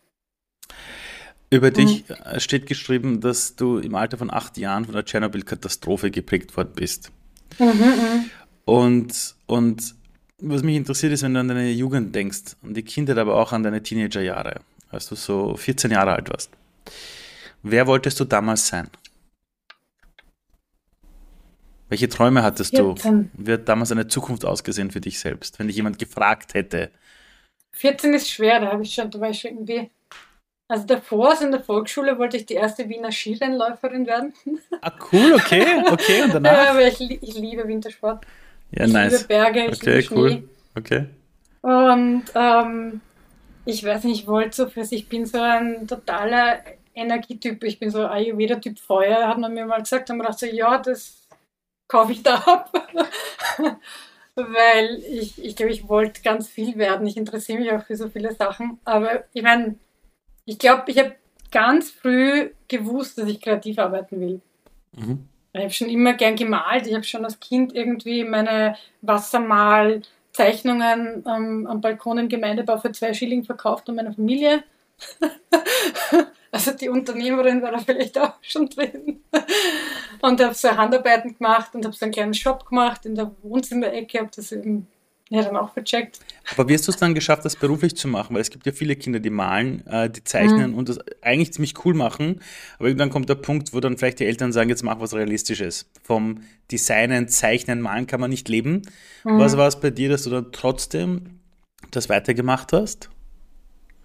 Über dich mhm. steht geschrieben, dass du im Alter von acht Jahren von der Tschernobyl-Katastrophe geprägt worden bist. Mhm, mhm, und, und was mich interessiert ist, wenn du an deine Jugend denkst, an die Kindheit, aber auch an deine Teenagerjahre, als du so 14 Jahre alt warst. Wer wolltest du damals sein? Welche Träume hattest 14. du? Wie hat damals eine Zukunft ausgesehen für dich selbst, wenn dich jemand gefragt hätte? 14 ist schwer, da habe ich schon, da war ich schon irgendwie. Also davor, also in der Volksschule, wollte ich die erste Wiener Skirennläuferin werden. [laughs] Ah, cool, okay, okay. Und [laughs] Ja, danach? aber ich, ich liebe Wintersport. Ja, ich liebe nice. Berge, ich Okay, liebe Schnee. cool. Okay. Und ähm, ich weiß nicht, ich wollte so fürs, ich bin so ein totaler Energietyp, ich bin so Ayurveda-Typ Feuer, hat man mir mal gesagt, haben wir gedacht so, ja, das kaufe ich da ab. [laughs] Weil ich, ich glaube, ich wollte ganz viel werden. Ich interessiere mich auch für so viele Sachen. Aber ich meine, ich glaube, ich habe ganz früh gewusst, dass ich kreativ arbeiten will. Mhm. Ich habe schon immer gern gemalt. Ich habe schon als Kind irgendwie meine Wassermalzeichnungen ähm, am Balkon im Gemeindebau für zwei Schilling verkauft an meine Familie. [laughs] also die Unternehmerin war da vielleicht auch schon drin. Und habe so Handarbeiten gemacht und habe so einen kleinen Shop gemacht in der Wohnzimmerecke. Habe das eben ja, dann auch vercheckt. Aber wie hast du es dann geschafft, das beruflich zu machen? Weil es gibt ja viele Kinder, die malen, äh, die zeichnen Mhm. und das eigentlich ziemlich cool machen. Aber irgendwann kommt der Punkt, wo dann vielleicht die Eltern sagen, jetzt mach was Realistisches. Vom Designen, Zeichnen, Malen kann man nicht leben. Mhm. Was war es bei dir, dass du dann trotzdem das weitergemacht hast?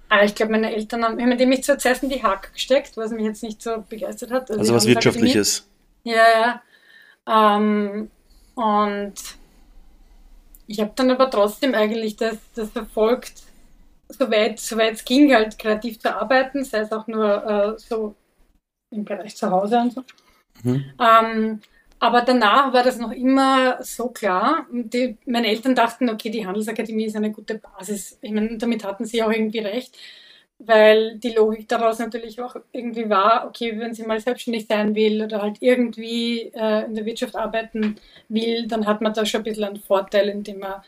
Ah, ich glaube, meine Eltern haben, haben mich zuerst in die Hack gesteckt, was mich jetzt nicht so begeistert hat. Also die was gesagt, Wirtschaftliches. Ja, ja. Ähm, und ich habe dann aber trotzdem eigentlich das, das verfolgt, soweit soweit es ging, halt kreativ zu arbeiten, sei es auch nur äh, so im Bereich zu Hause und so. Mhm. Ähm, aber danach war das noch immer so klar. Die, meine Eltern dachten, okay, die Handelsakademie ist eine gute Basis. Ich meine, damit hatten sie auch irgendwie recht, weil die Logik daraus natürlich auch irgendwie war, okay, wenn sie mal selbstständig sein will oder halt irgendwie äh, in der Wirtschaft arbeiten will, dann hat man da schon ein bisschen einen Vorteil, indem man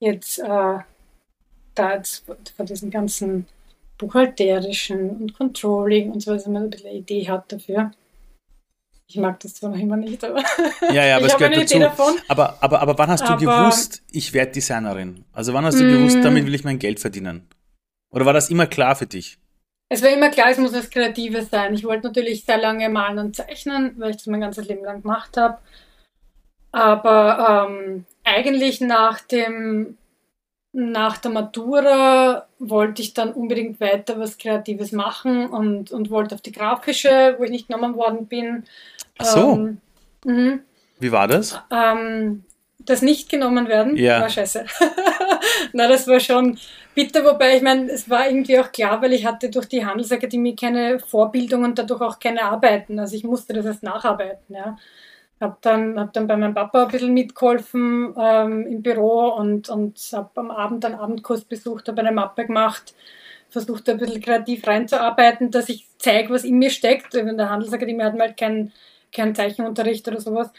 jetzt äh, da jetzt von diesen ganzen buchhalterischen und Controlling und so, dass man ein bisschen eine Idee hat dafür. Ich mag das zwar noch immer nicht, aber Ja, ja, [laughs] aber ich es habe eine gehört Idee dazu. davon. Aber, aber, aber wann hast du Aber- gewusst, ich werde Designerin? Also wann hast du Mm. gewusst, damit will ich mein Geld verdienen? Oder war das immer klar für dich? Es war immer klar, es muss was Kreatives sein. Ich wollte natürlich sehr lange malen und zeichnen, weil ich das mein ganzes Leben lang gemacht habe. Aber ähm, eigentlich nach dem nach der Matura wollte ich dann unbedingt weiter was Kreatives machen und, und wollte auf die grafische, wo ich nicht genommen worden bin. Ach so. Ähm, mhm. Wie war das? Ähm, das nicht genommen werden, Ja. war scheiße. [laughs] Na, das war schon bitter, wobei ich meine, es war irgendwie auch klar, weil ich hatte durch die Handelsakademie keine Vorbildung und dadurch auch keine Arbeiten. Also ich musste das erst nacharbeiten. Ja. Hab dann, hab dann bei meinem Papa ein bisschen mitgeholfen ähm, im Büro und, und habe am Abend einen Abendkurs besucht, habe eine Mappe gemacht, versucht ein bisschen kreativ reinzuarbeiten, dass ich zeige, was in mir steckt. In der Handelsakademie hatten wir halt keinen keinen Zeichenunterricht oder sowas.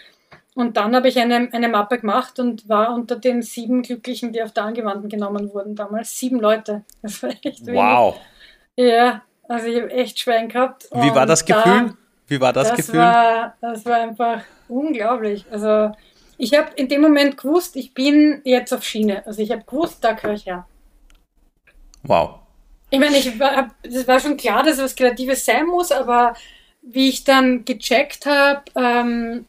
Und dann habe ich eine, eine Mappe gemacht und war unter den sieben Glücklichen, die auf der Angewandten genommen wurden damals. Sieben Leute. [laughs] Das war echt wenig. Wow. Ja, also ich habe echt Schwein gehabt. Wie war das da- Gefühl? Wie war das, das Gefühl? War, das war einfach unglaublich. Also ich habe in dem Moment gewusst, ich bin jetzt auf Schiene. Also ich habe gewusst, da gehöre ich her. Wow. Ich meine, ich war, das war schon klar, dass es was Kreatives sein muss, aber wie ich dann gecheckt habe, ähm,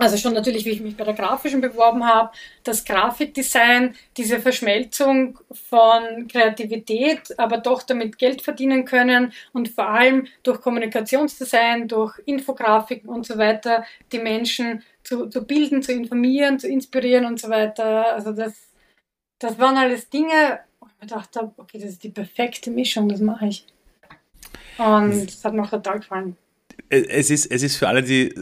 also schon natürlich, wie ich mich bei der grafischen beworben habe, das Grafikdesign, diese Verschmelzung von Kreativität, aber doch damit Geld verdienen können und vor allem durch Kommunikationsdesign, durch Infografiken und so weiter die Menschen zu, zu bilden, zu informieren, zu inspirieren und so weiter. Also das, das waren alles Dinge, wo ich mir gedacht habe, okay, das ist die perfekte Mischung, das mache ich. Und das hat mir auch total gefallen. Es ist, es ist für alle, die,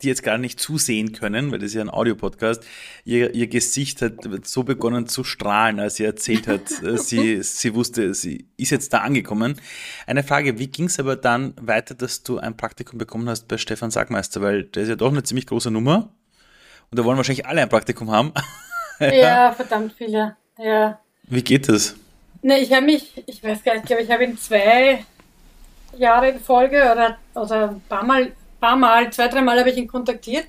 die jetzt gar nicht zusehen können, weil das ist ja ein Audiopodcast, ihr, ihr Gesicht hat so begonnen zu strahlen, als sie erzählt hat, [laughs] äh, sie, sie wusste, sie ist jetzt da angekommen. Eine Frage, wie ging es aber dann weiter, dass du ein Praktikum bekommen hast bei Stefan Sagmeister, weil der ist ja doch eine ziemlich große Nummer und da wollen wahrscheinlich alle ein Praktikum haben. [laughs] Ja, verdammt viele. Ja. Wie geht das? Ne, ich habe mich, ich weiß gar nicht, ich glaube, ich habe ihn zwei Jahre in Folge oder, oder ein paar Mal, paar Mal, zwei, drei Mal habe ich ihn kontaktiert.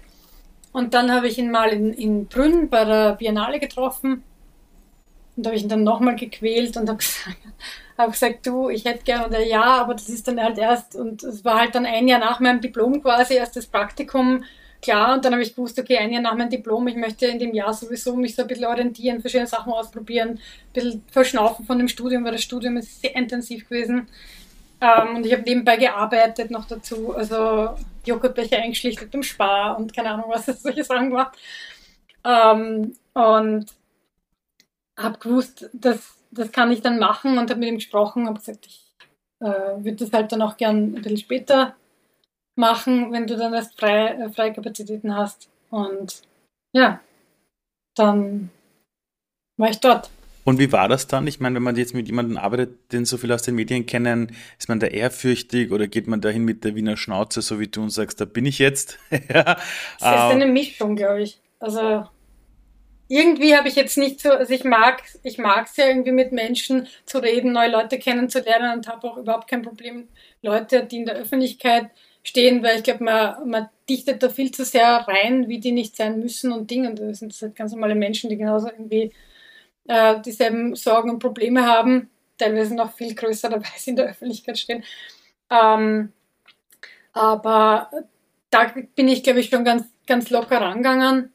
Und dann habe ich ihn mal in, in Brünn bei der Biennale getroffen. Und habe ich ihn dann nochmal gequält und habe [laughs] gesagt, hab gesagt, du, ich hätte gerne, und er, ja, aber das ist dann halt erst, und es war halt dann ein Jahr nach meinem Diplom quasi, erst das Praktikum klar. Und dann habe ich gewusst, okay, ein Jahr nach meinem Diplom, ich möchte in dem Jahr sowieso mich so ein bisschen orientieren, verschiedene Sachen ausprobieren, ein bisschen verschnaufen von dem Studium, weil das Studium ist sehr intensiv gewesen. Ähm, und ich habe nebenbei gearbeitet noch dazu, also Joghurtbecher eingeschlichtet im Spar und keine Ahnung, was das [laughs] solche Sachen war. Ähm, und habe gewusst, das, das kann ich dann machen und habe mit ihm gesprochen und gesagt, ich äh, würde das halt dann auch gern ein bisschen später machen, wenn du dann erst frei, äh, freie Kapazitäten hast. Und ja, dann war ich dort. Und wie war das dann? Ich meine, wenn man jetzt mit jemandem arbeitet, den so viele aus den Medien kennen, ist man da ehrfürchtig oder geht man dahin mit der Wiener Schnauze, so wie du und sagst, da bin ich jetzt? [laughs] ja. Das ist eine Mischung, glaube ich. Also irgendwie habe ich jetzt nicht so, also ich mag ich mag es ja irgendwie mit Menschen zu reden, neue Leute kennenzulernen und habe auch überhaupt kein Problem, Leute, die in der Öffentlichkeit stehen, weil ich glaube, man, man dichtet da viel zu sehr rein, wie die nicht sein müssen und Dinge. Und das sind halt ganz normale Menschen, die genauso irgendwie äh, dieselben Sorgen und Probleme haben, teilweise noch viel größer [laughs] dabei sind in der Öffentlichkeit stehen. Ähm, aber da bin ich, glaube ich, schon ganz, ganz locker rangegangen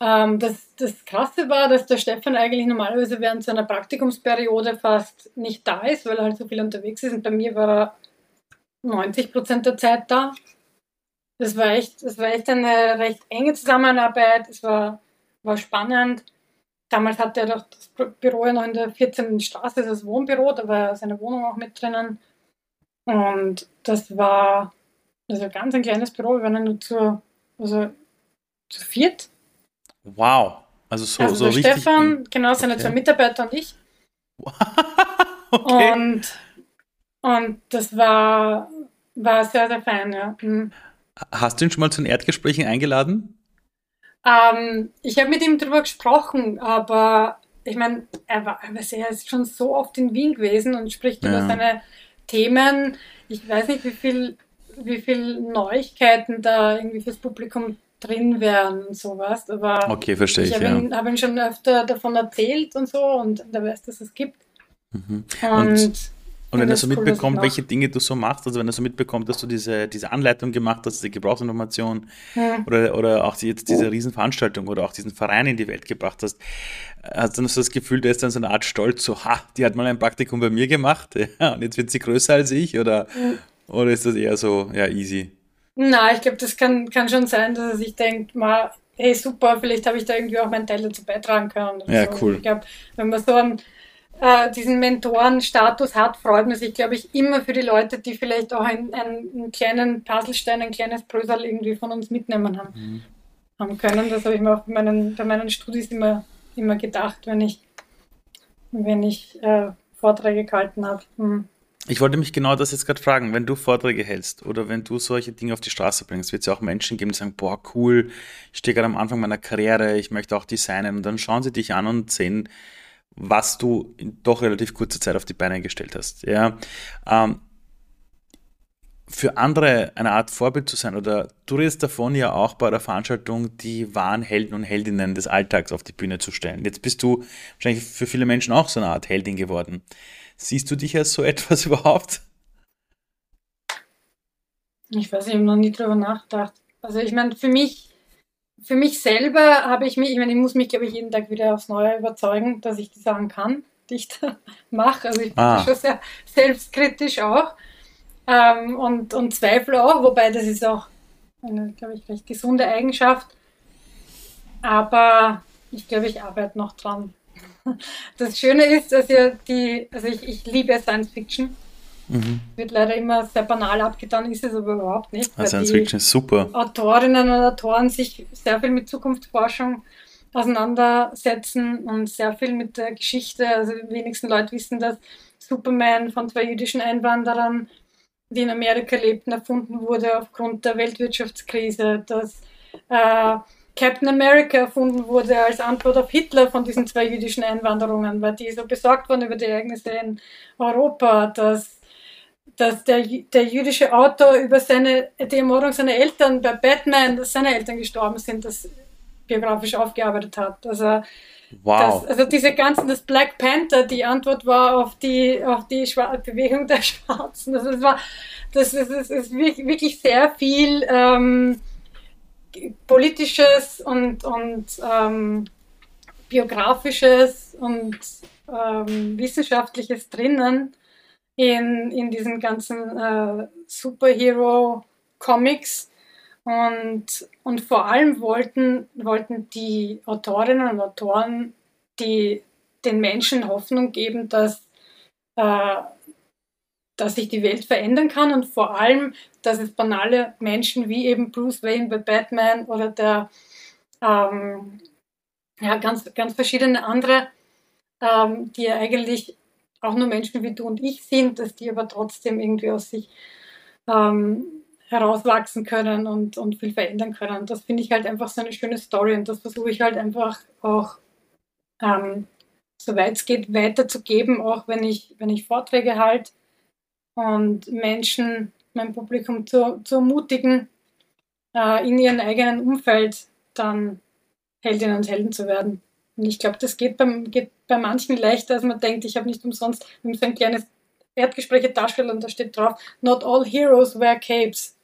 ähm, das, das Krasse war, dass der Stefan eigentlich normalerweise während seiner Praktikumsperiode fast nicht da ist, weil er halt so viel unterwegs ist. Und bei mir war er 90 Prozent der Zeit da. Das war echt, das war echt eine recht enge Zusammenarbeit. Es war, war spannend. Damals hatte er doch das Büro ja noch in der 14. Straße, das Wohnbüro, da war seine Wohnung auch mit drinnen. Und das war also ganz ein kleines Büro. Wir waren nur zu, also zu viert Wow. Also so, also so der richtig. Stefan, genau, seine okay. zwei Mitarbeiter und ich. [laughs] okay. Und, und das war, war sehr, sehr fein, ja. Mhm. Hast du ihn schon mal zu den Erdgesprächen eingeladen? Ähm, ich habe mit ihm darüber gesprochen, aber ich meine, er, war, er ist schon so oft in Wien gewesen und spricht ja. über seine Themen. Ich weiß nicht, wie viel, wie viel Neuigkeiten da irgendwie fürs Publikum drin wären und sowas. Aber okay, verstehe ich. Ich habe ja. ihn, hab ihn, schon öfter davon erzählt und so und der weiß, dass es gibt. Mhm. Und, und, und wenn er so mitbekommt, welche Dinge du so machst, also wenn er so mitbekommt, dass du diese, diese Anleitung gemacht hast, diese Gebrauchsinformation ja. oder, oder auch die, jetzt diese Riesenveranstaltung oder auch diesen Verein in die Welt gebracht hast, hast du dann so das Gefühl, der ist dann so eine Art Stolz, so, ha, die hat mal ein Praktikum bei mir gemacht [laughs] ja, und jetzt wird sie größer als ich oder, ja. oder ist das eher so, ja, easy? Na, ich glaube, das kann, kann schon sein, dass er sich denkt, mal, hey super, vielleicht habe ich da irgendwie auch meinen Teil dazu beitragen können. Ja, so. cool. Ich glaube, wenn man so einen, äh, diesen Mentorenstatus hat, freut man sich, glaube ich, immer für die Leute, die vielleicht auch einen, einen kleinen Puzzlestein, ein kleines Brösel irgendwie von uns mitnehmen haben, mhm. haben können. Das habe ich mir auch bei meinen, bei meinen Studis immer, immer gedacht, wenn ich, wenn ich äh, Vorträge gehalten habe. Mhm. Ich wollte mich genau das jetzt gerade fragen, wenn du Vorträge hältst oder wenn du solche Dinge auf die Straße bringst, wird es ja auch Menschen geben, die sagen, boah, cool, ich stehe gerade am Anfang meiner Karriere, ich möchte auch designen und dann schauen sie dich an und sehen, was du in doch relativ kurzer Zeit auf die Beine gestellt hast. Ja, ähm, für andere eine Art Vorbild zu sein oder du redest davon ja auch bei der Veranstaltung die wahren Helden und Heldinnen des Alltags auf die Bühne zu stellen. Jetzt bist du wahrscheinlich für viele Menschen auch so eine Art Heldin geworden. Siehst du dich als so [laughs] etwas überhaupt? Ich weiß, ich habe noch nie drüber nachgedacht. Also ich meine, für mich, für mich selber habe ich mich, ich meine, ich muss mich, glaube ich, jeden Tag wieder aufs Neue überzeugen, dass ich die Sachen kann, die ich [laughs] da mache. Also ich bin ah. schon sehr selbstkritisch auch. Ähm, und, und zweifle auch, wobei das ist auch eine, glaube ich, recht gesunde Eigenschaft. Aber ich glaube, ich arbeite noch dran. [laughs] Das Schöne ist, dass ja die, also ich, ich liebe Science Fiction. Mhm. Wird leider immer sehr banal abgetan, ist es aber überhaupt nicht. Ah, Science Fiction ist super. Autorinnen und Autoren sich sehr viel mit Zukunftsforschung auseinandersetzen und sehr viel mit der Geschichte. Also die wenigsten Leute wissen, dass Superman von zwei jüdischen Einwanderern, die in Amerika lebten, erfunden wurde aufgrund der Weltwirtschaftskrise, dass äh, Captain America erfunden wurde als Antwort auf Hitler von diesen zwei jüdischen Einwanderungen, weil die so besorgt waren über die Ereignisse in Europa, dass, dass der, der jüdische Autor über seine, die Ermordung seiner Eltern bei Batman, dass seine Eltern gestorben sind, das biografisch aufgearbeitet hat. Also, wow. Das, also diese ganzen, das Black Panther, die Antwort war auf die, auf die Bewegung der [laughs] Schwarzen. Das, das war, das, das, das ist wirklich sehr viel, ähm, politisches und, und ähm, biografisches und ähm, wissenschaftliches drinnen in, in diesen ganzen äh, Superhero-Comics. Und, und vor allem wollten, wollten die Autorinnen und Autoren die, den Menschen Hoffnung geben, dass, äh, dass sich die Welt verändern kann und vor allem, dass es banale Menschen wie eben Bruce Wayne bei Batman oder der ähm, ja, ganz, ganz verschiedene andere, ähm, die ja eigentlich auch nur Menschen wie du und ich sind, dass die aber trotzdem irgendwie aus sich ähm, herauswachsen können und, und viel verändern können. Das finde ich halt einfach so eine schöne Story und das versuche ich halt einfach auch, ähm, soweit es geht, weiterzugeben, auch wenn ich, wenn ich Vorträge halte und Menschen, mein Publikum zu, zu ermutigen, äh, in ihrem eigenen Umfeld dann Heldinnen und Helden zu werden. Und ich glaube, das geht, beim, geht bei manchen leichter, als man denkt. Ich habe nicht umsonst so ein kleines Erdgespräche darstelle und da steht drauf, not all heroes wear capes.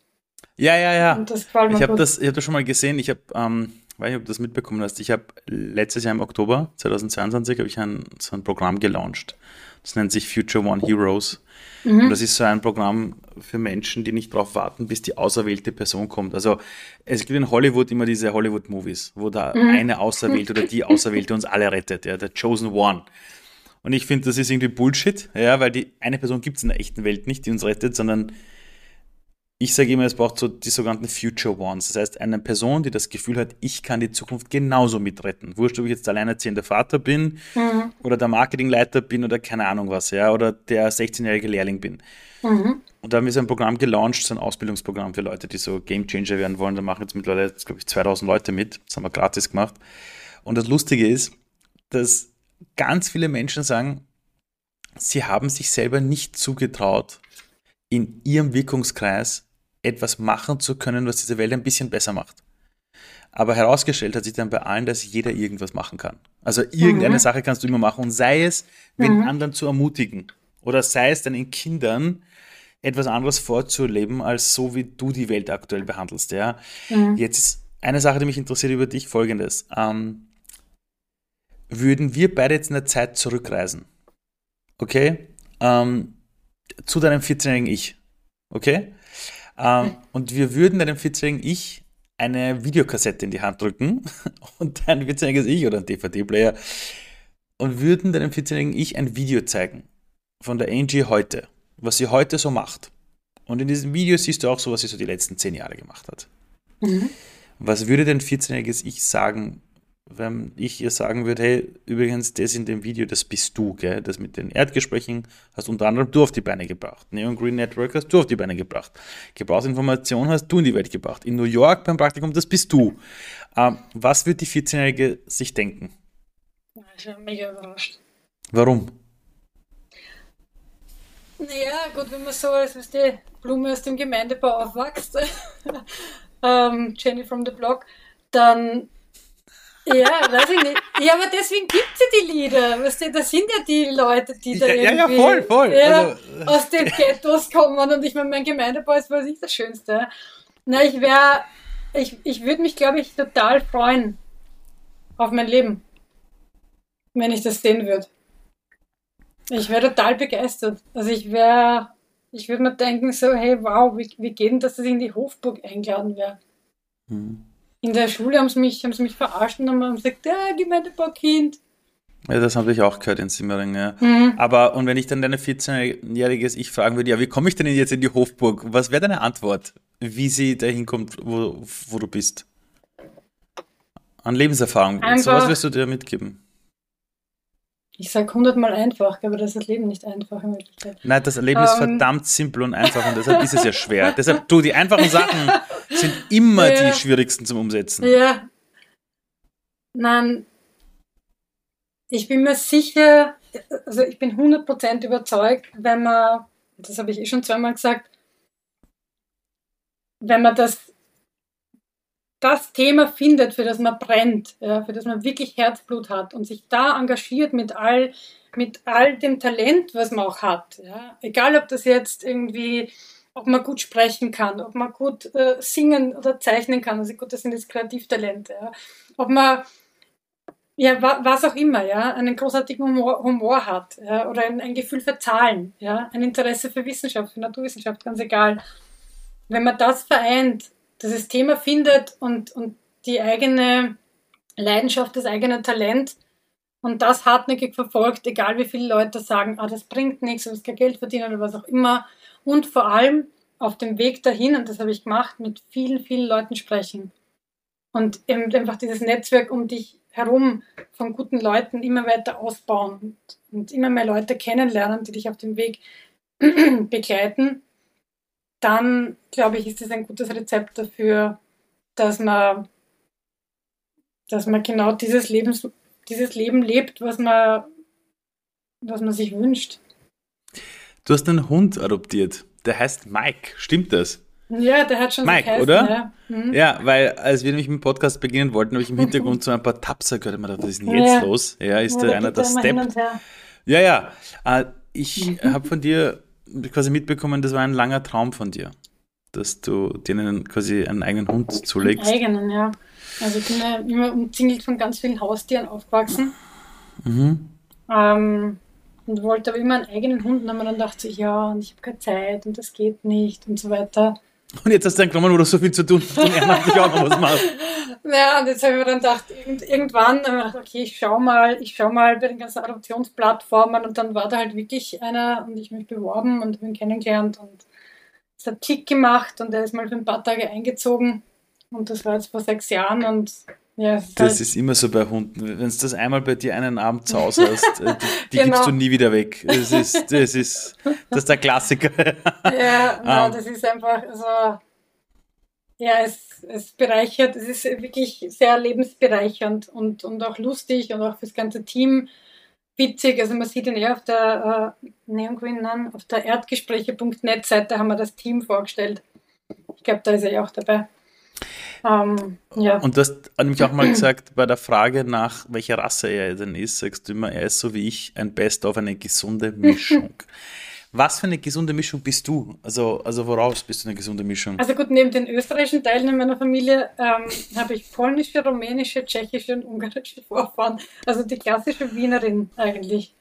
Ja, ja, ja. ich habe das, hab das schon mal gesehen. Ich habe, ähm, weiß nicht, ob du das mitbekommen hast. Ich habe letztes Jahr im Oktober 2022 habe ich ein, so ein Programm gelauncht. Das nennt sich Future One Heroes. Mhm. Und das ist so ein Programm für Menschen, die nicht darauf warten, bis die auserwählte Person kommt. Also es gibt in Hollywood immer diese Hollywood-Movies, wo da mhm. eine Auserwählte oder die Auserwählte uns alle rettet, ja, der Chosen One. Und ich finde, das ist irgendwie Bullshit, ja, weil die eine Person gibt es in der echten Welt nicht, die uns rettet, sondern ich sage immer, es braucht so die sogenannten Future Ones. Das heißt, eine Person, die das Gefühl hat, ich kann die Zukunft genauso mitretten. Wurscht, ob ich jetzt alleinerziehender Vater bin mhm. oder der Marketingleiter bin oder keine Ahnung was, ja, oder der 16-jährige Lehrling bin. Mhm. Und da haben wir so ein Programm gelauncht, so ein Ausbildungsprogramm für Leute, die so Game Changer werden wollen. Da machen jetzt mittlerweile, glaube ich, 2000 Leute mit. Das haben wir gratis gemacht. Und das Lustige ist, dass ganz viele Menschen sagen, sie haben sich selber nicht zugetraut, in ihrem Wirkungskreis etwas machen zu können, was diese Welt ein bisschen besser macht. Aber herausgestellt hat sich dann bei allen, dass jeder irgendwas machen kann. Also irgendeine mhm. Sache kannst du immer machen und sei es, den mhm. anderen zu ermutigen oder sei es deinen Kindern etwas anderes vorzuleben, als so wie du die Welt aktuell behandelst. Ja? Mhm. Jetzt ist eine Sache, die mich interessiert über dich, folgendes. Ähm, würden wir beide jetzt in der Zeit zurückreisen, okay, ähm, zu deinem 14-jährigen Ich, okay? Ähm, und wir würden deinem 14-jährigen Ich eine Videokassette in die Hand drücken [laughs] und dein 14-jähriges Ich oder ein DVD-Player und würden deinem 14-jährigen Ich ein Video zeigen von der Angie heute, was sie heute so macht. Und in diesem Video siehst du auch so, was sie so die letzten zehn Jahre gemacht hat. Mhm. Was würde dein 14-jähriges Ich sagen, wenn ich ihr sagen würde, hey, übrigens, das in dem Video, das bist du, gell? Das mit den Erdgesprächen hast unter anderem du auf die Beine gebracht. Neon Green Network hast du auf die Beine gebracht. Gebrauchsinformation hast du in die Welt gebracht. In New York beim Praktikum, das bist du. Ähm, was wird die 14-Jährige sich denken? Ich bin mega überrascht. Warum? Naja, gut, wenn man so als was die Blume aus dem Gemeindebau aufwächst, [laughs] ähm, Jenny from the Block, dann ja, weiß ich nicht. Ja, aber deswegen gibt es ja die Lieder. Weißt du, das sind ja die Leute, die da ja, irgendwie ja, voll, voll. Ja, also, aus den [laughs] Ghettos kommen. Und ich meine, mein Gemeindebau ist was ich das Schönste. Na, ich wäre, ich, ich würde mich, glaube ich, total freuen auf mein Leben, wenn ich das sehen würde. Ich wäre total begeistert. Also ich wäre, ich würde mir denken so, hey, wow, wie, wie geht denn das, dass ich in die Hofburg eingeladen wäre? Hm in der Schule haben sie mich, haben sie mich verarscht und haben gesagt, ja, Gemeindebaukind. Ja, das habe ich auch gehört in Simmering, ja. Mhm. Aber, und wenn ich dann deine 14-jähriges Ich fragen würde, ja, wie komme ich denn jetzt in die Hofburg? Was wäre deine Antwort, wie sie dahin kommt, wo, wo du bist? An Lebenserfahrung. Einfach, so was wirst du dir mitgeben? Ich sage hundertmal einfach, aber das ist das Leben nicht einfach in Wirklichkeit. Nein, das Leben um, ist ähm. verdammt simpel und einfach und deshalb ist es ja schwer. [laughs] deshalb, du, die einfachen Sachen sind immer ja. die schwierigsten zum Umsetzen. Ja. Nein, ich bin mir sicher, also ich bin 100% überzeugt, wenn man, das habe ich eh schon zweimal gesagt, wenn man das das Thema findet, für das man brennt, ja, für das man wirklich Herzblut hat und sich da engagiert mit all, mit all dem Talent, was man auch hat. Ja. Egal, ob das jetzt irgendwie ob man gut sprechen kann, ob man gut äh, singen oder zeichnen kann. Also gut, das sind jetzt Kreativtalente. Ja. Ob man ja, was auch immer, ja, einen großartigen Humor, Humor hat, ja, oder ein, ein, Gefühl für Zahlen, ja, ein Interesse für Wissenschaft, für Naturwissenschaft, ganz egal. Wenn man das vereint, dieses Thema findet und, und die eigene Leidenschaft, das eigene Talent und das hartnäckig verfolgt, egal wie viele Leute sagen, ah, das bringt nichts, du wirst kein Geld verdienen oder was auch immer. Und vor allem auf dem Weg dahin, und das habe ich gemacht, mit vielen, vielen Leuten sprechen. Und eben einfach dieses Netzwerk um dich herum von guten Leuten immer weiter ausbauen und immer mehr Leute kennenlernen, die dich auf dem Weg [clears throat] begleiten, dann glaube ich, ist das ein gutes Rezept dafür, dass man, dass man genau dieses, Lebens, dieses Leben lebt, was man, was man sich wünscht. Du hast einen Hund adoptiert, der heißt Mike, stimmt das? Ja, der hat schon Mike, so geheißen, oder? Ja. Mhm. ja. weil als wir nämlich mit dem Podcast beginnen wollten, habe ich im Hintergrund so ein paar Tapser gehört. Ich dachte, was ist denn jetzt ja. los? Ja, ist ja, da einer der Step? Ja, ja. Äh, ich mhm. habe von dir quasi mitbekommen, das war ein langer Traum von dir, dass du denen quasi einen eigenen Hund zulegst. Einen eigenen, ja. Also ich bin ja immer umzingelt von ganz vielen Haustieren aufgewachsen. Mhm. Ähm, und wollte aber immer einen eigenen Hund. Und dann, dann dachte ich, ja, und ich habe keine Zeit und das geht nicht und so weiter. Und jetzt hast du einen genommen, wo du so viel zu tun hast und ehrenamtlich auch noch was machst. [laughs] Ja, und jetzt habe ich mir dann gedacht, irgendwann habe ich gedacht, okay, ich schau mal, ich schau mal bei den ganzen Adoptionsplattformen und dann war da halt wirklich einer und ich mich beworben und ihn kennengelernt und es hat Klick gemacht und er ist mal für ein paar Tage eingezogen und das war jetzt vor sechs Jahren und ja, das ist immer so bei Hunden. Wenn du das einmal bei dir einen Abend zu Hause [laughs] hast, äh, die, die genau. gibst du nie wieder weg. Das ist, das ist, das ist der Klassiker. [laughs] Ja, [laughs] no, um. das ist einfach so. Ja, es, es bereichert, es ist wirklich sehr lebensbereichernd und, und auch lustig und auch fürs ganze Team witzig. Also man sieht ihn eher auf der äh, Neon Green auf der erdgespräche.net Seite haben wir das Team vorgestellt. Ich glaube, da ist er ja auch dabei. Ähm, ja. Und du hast nämlich auch mal gesagt, bei der Frage nach welcher Rasse er denn ist, sagst du immer, er ist so wie ich ein Best of eine gesunde [laughs] Mischung. Was für eine gesunde Mischung bist du? Also, also woraus bist du eine gesunde Mischung? Also gut, neben den österreichischen Teilen in meiner Familie ähm, habe ich polnische, rumänische, tschechische und ungarische Vorfahren. Also die klassische Wienerin eigentlich.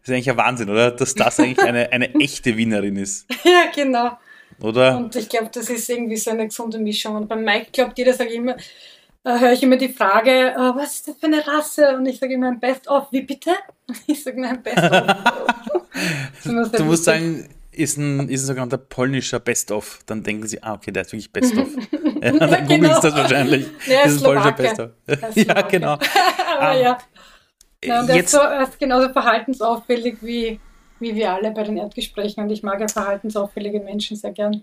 Das ist eigentlich ein Wahnsinn, oder? Dass das eigentlich eine, eine echte Wienerin ist. [laughs] ja, genau oder? Und ich glaube, das ist irgendwie so eine gesunde Mischung. Und beim Mike glaubt jeder, sage ich immer, äh, höre ich immer die Frage, äh, was ist das für eine Rasse? Und ich sage immer ein Best-of. Wie bitte? Und [laughs] ich sage immer ein Best-of. [laughs] du musst sagen, ist ein, ist ein sogenannter polnischer Best-of. Dann denken sie, ah, okay, der ist wirklich Best-of. [laughs] ja, dann ja, googeln genau. das wahrscheinlich. Ja, das ist ein polnischer Best-of. ja, genau. Aber um, ja. ja und der ist, so, er ist genauso verhaltensauffällig wie wie wir alle bei den Erdgesprächen. Und ich mag ja verhaltensauffällige Menschen sehr gern.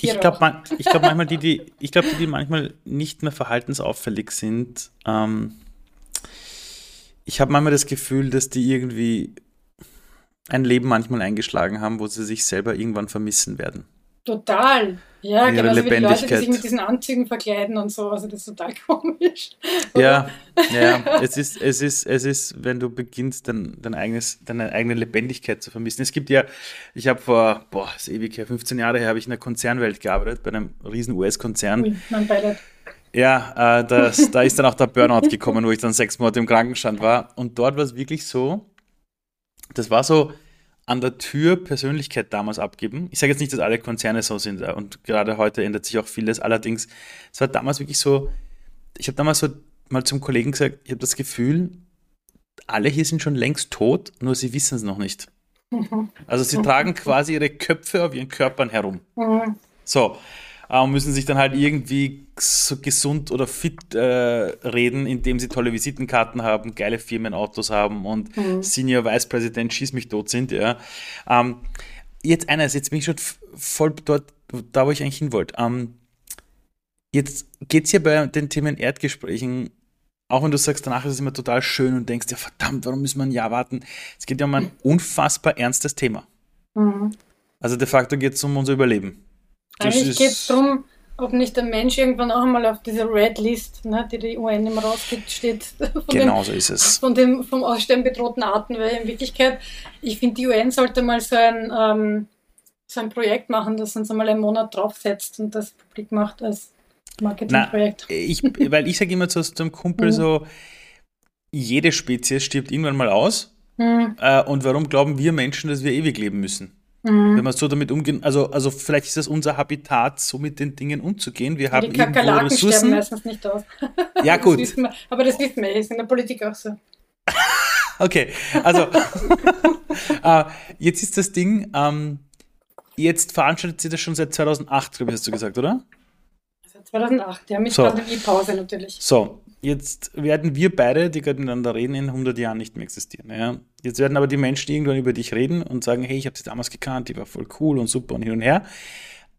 Ich glaube man, glaub manchmal, die, die, ich glaube, die, die manchmal nicht mehr verhaltensauffällig sind, ähm, ich habe manchmal das Gefühl, dass die irgendwie ein Leben manchmal eingeschlagen haben, wo sie sich selber irgendwann vermissen werden. Total. Ja, genau. Wie die Leute, die sich mit diesen Anzügen verkleiden und so. Also das ist total [laughs] komisch. Ja, ja, [laughs] es ist, es ist, es ist, wenn du beginnst, dein, dein eigenes, deine eigene Lebendigkeit zu vermissen. Es gibt ja, ich habe vor, boah, ist ewig her, 15 Jahre her, habe ich in der Konzernwelt gearbeitet, bei einem riesen US-Konzern. mein Beileid. Ja, äh, das, da ist dann auch der Burnout gekommen, wo ich dann sechs Monate im Krankenstand war. Und dort war es wirklich so, das war so, an der Tür Persönlichkeit damals abgeben. Ich sage jetzt nicht, dass alle Konzerne so sind äh, und gerade heute ändert sich auch vieles. Allerdings, es war damals wirklich so, ich habe damals so mal zum Kollegen gesagt, ich habe das Gefühl, alle hier sind schon längst tot, nur sie wissen es noch nicht. Also sie tragen quasi ihre Köpfe auf ihren Körpern herum. Mhm. So, äh, müssen sich dann halt irgendwie so gesund oder fit äh, reden, indem sie tolle Visitenkarten haben, geile Firmenautos haben und mhm. Senior Vice President schieß mich tot sind. Ja. Ähm, jetzt eines, jetzt bin ich schon voll dort, da wo ich eigentlich hin wollte. Ähm, jetzt geht es ja bei den Themen Erdgesprächen auch wenn du sagst, danach ist es immer total schön und denkst, ja verdammt, warum müssen wir ein Jahr warten? Es geht ja um ein unfassbar ernstes Thema. Mhm. Also de facto geht es um unser Überleben. Eigentlich geht es darum, ob nicht der Mensch irgendwann auch einmal auf dieser Red List, ne, die die UN immer rausgibt, steht. [laughs] Genau so ist es. Von den vom Aussterben bedrohten Arten, weil in Wirklichkeit, ich finde, die UN sollte mal so ein, ähm, so ein Projekt machen, das uns einmal einen Monat draufsetzt und das publik macht als Marketingprojekt. Ich, weil ich sage immer zu, zu einem Kumpel mhm. so, jede Spezies stirbt irgendwann mal aus. Mhm. Äh, und warum glauben wir Menschen, dass wir ewig leben müssen? Mhm. Wenn wir so damit umgehen, also, also vielleicht ist das unser Habitat, so mit den Dingen umzugehen. Wir haben die Kakerlaken Ressourcen. sterben meistens nicht aus. [laughs] Ja, gut. Das wir, aber das wissen wir, ist in der Politik auch so. [laughs] okay, also [laughs] äh, jetzt ist das Ding, ähm, jetzt veranstaltet sie das schon seit 2008, glaube ich, hast du gesagt, oder? Seit 2008, ja, mit so. Pandemiepause natürlich. So, jetzt werden wir beide, die gerade miteinander reden, in 100 Jahren nicht mehr existieren. Ja? Jetzt werden aber die Menschen irgendwann über dich reden und sagen, hey, ich habe sie damals gekannt, die war voll cool und super und hin und her.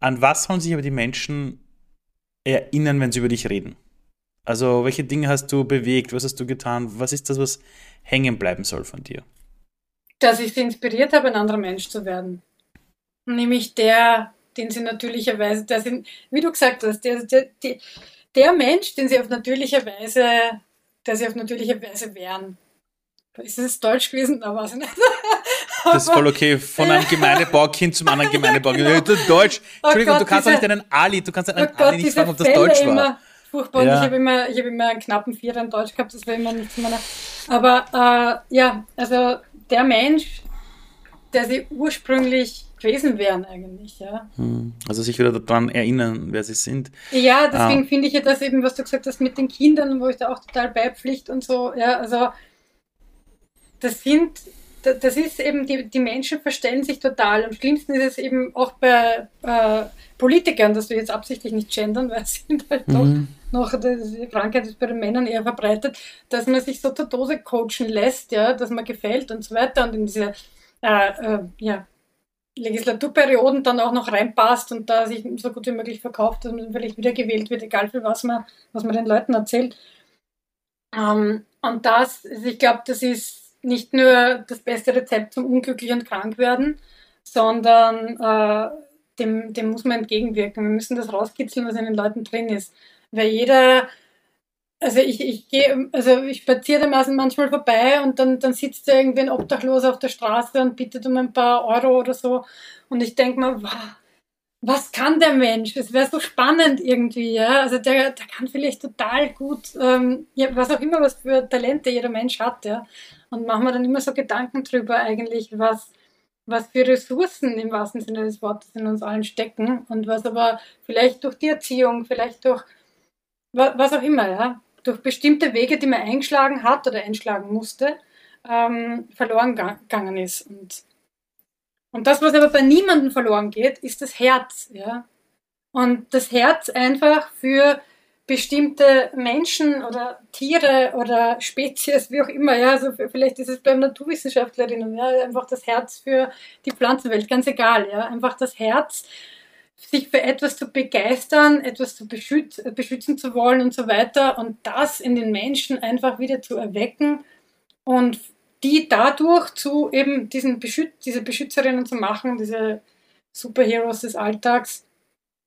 An was sollen sich aber die Menschen erinnern, wenn sie über dich reden? Also, welche Dinge hast du bewegt? Was hast du getan? Was ist das, was hängen bleiben soll von dir? Dass ich sie inspiriert habe, ein anderer Mensch zu werden. Nämlich der, den sie natürlicherweise, der sind, wie du gesagt hast, der, der, der, Mensch, den sie auf natürliche Weise, der sie auf natürliche Weise wehren. Ist es Deutsch gewesen? War es nicht. Das ist voll okay. Von einem Gemeindebaukind zum anderen [laughs] Gemeindebaukind. Genau. Deutsch. Oh Entschuldigung, oh Gott, du kannst diese, doch nicht einen Ali, du kannst einen oh Ali nicht fragen, ob das Deutsch war. Immer furchtbar. Ja. Ich habe immer, hab immer einen knappen Vierer in Deutsch gehabt, das war immer nicht meiner. Aber äh, ja, also der Mensch, der sie ursprünglich gewesen wären eigentlich, ja. Hm. Also sich wieder daran erinnern, wer sie sind. Ja, deswegen ah. finde ich ja das eben, was du gesagt hast mit den Kindern, wo ich da auch total beipflicht und so, ja, also das sind, das ist eben, die, die Menschen verstellen sich total. Am schlimmsten ist es eben auch bei äh, Politikern, dass wir jetzt absichtlich nicht gendern, weil sie sind halt mhm. doch noch, die Krankheit ist bei den Männern eher verbreitet, dass man sich so zur Dose coachen lässt, ja, dass man gefällt und so weiter und in diese äh, äh, ja, Legislaturperioden dann auch noch reinpasst und da sich so gut wie möglich verkauft, dass man vielleicht wieder gewählt wird, egal für was man, was man den Leuten erzählt. Ähm, und das, ich glaube, das ist nicht nur das beste Rezept zum unglücklich und krank werden, sondern äh, dem, dem muss man entgegenwirken. Wir müssen das rauskitzeln, was in den Leuten drin ist. Weil jeder also ich, ich gehe, also ich spaziere manchmal vorbei und dann, dann sitzt da irgendwie ein Obdachloser auf der Straße und bittet um ein paar Euro oder so. Und ich denke mir, wow, was kann der Mensch? Es wäre so spannend irgendwie, ja. Also der, der kann vielleicht total gut, ähm, ja, was auch immer, was für Talente jeder Mensch hat, ja. Und machen wir dann immer so Gedanken drüber eigentlich, was, was für Ressourcen im wahrsten Sinne des Wortes in uns allen stecken und was aber vielleicht durch die Erziehung, vielleicht durch was auch immer, ja, durch bestimmte Wege, die man eingeschlagen hat oder einschlagen musste, ähm, verloren gegangen ist. Und, und das, was aber bei niemandem verloren geht, ist das Herz. Ja? Und das Herz einfach für bestimmte Menschen oder Tiere oder Spezies, wie auch immer, ja, also vielleicht ist es bei Naturwissenschaftlerinnen, ja, einfach das Herz für die Pflanzenwelt, ganz egal, ja, einfach das Herz sich für etwas zu begeistern, etwas zu beschützen, beschützen zu wollen und so weiter und das in den Menschen einfach wieder zu erwecken und die dadurch zu eben diesen Beschüt diese Beschützerinnen zu machen, diese Superheroes des Alltags.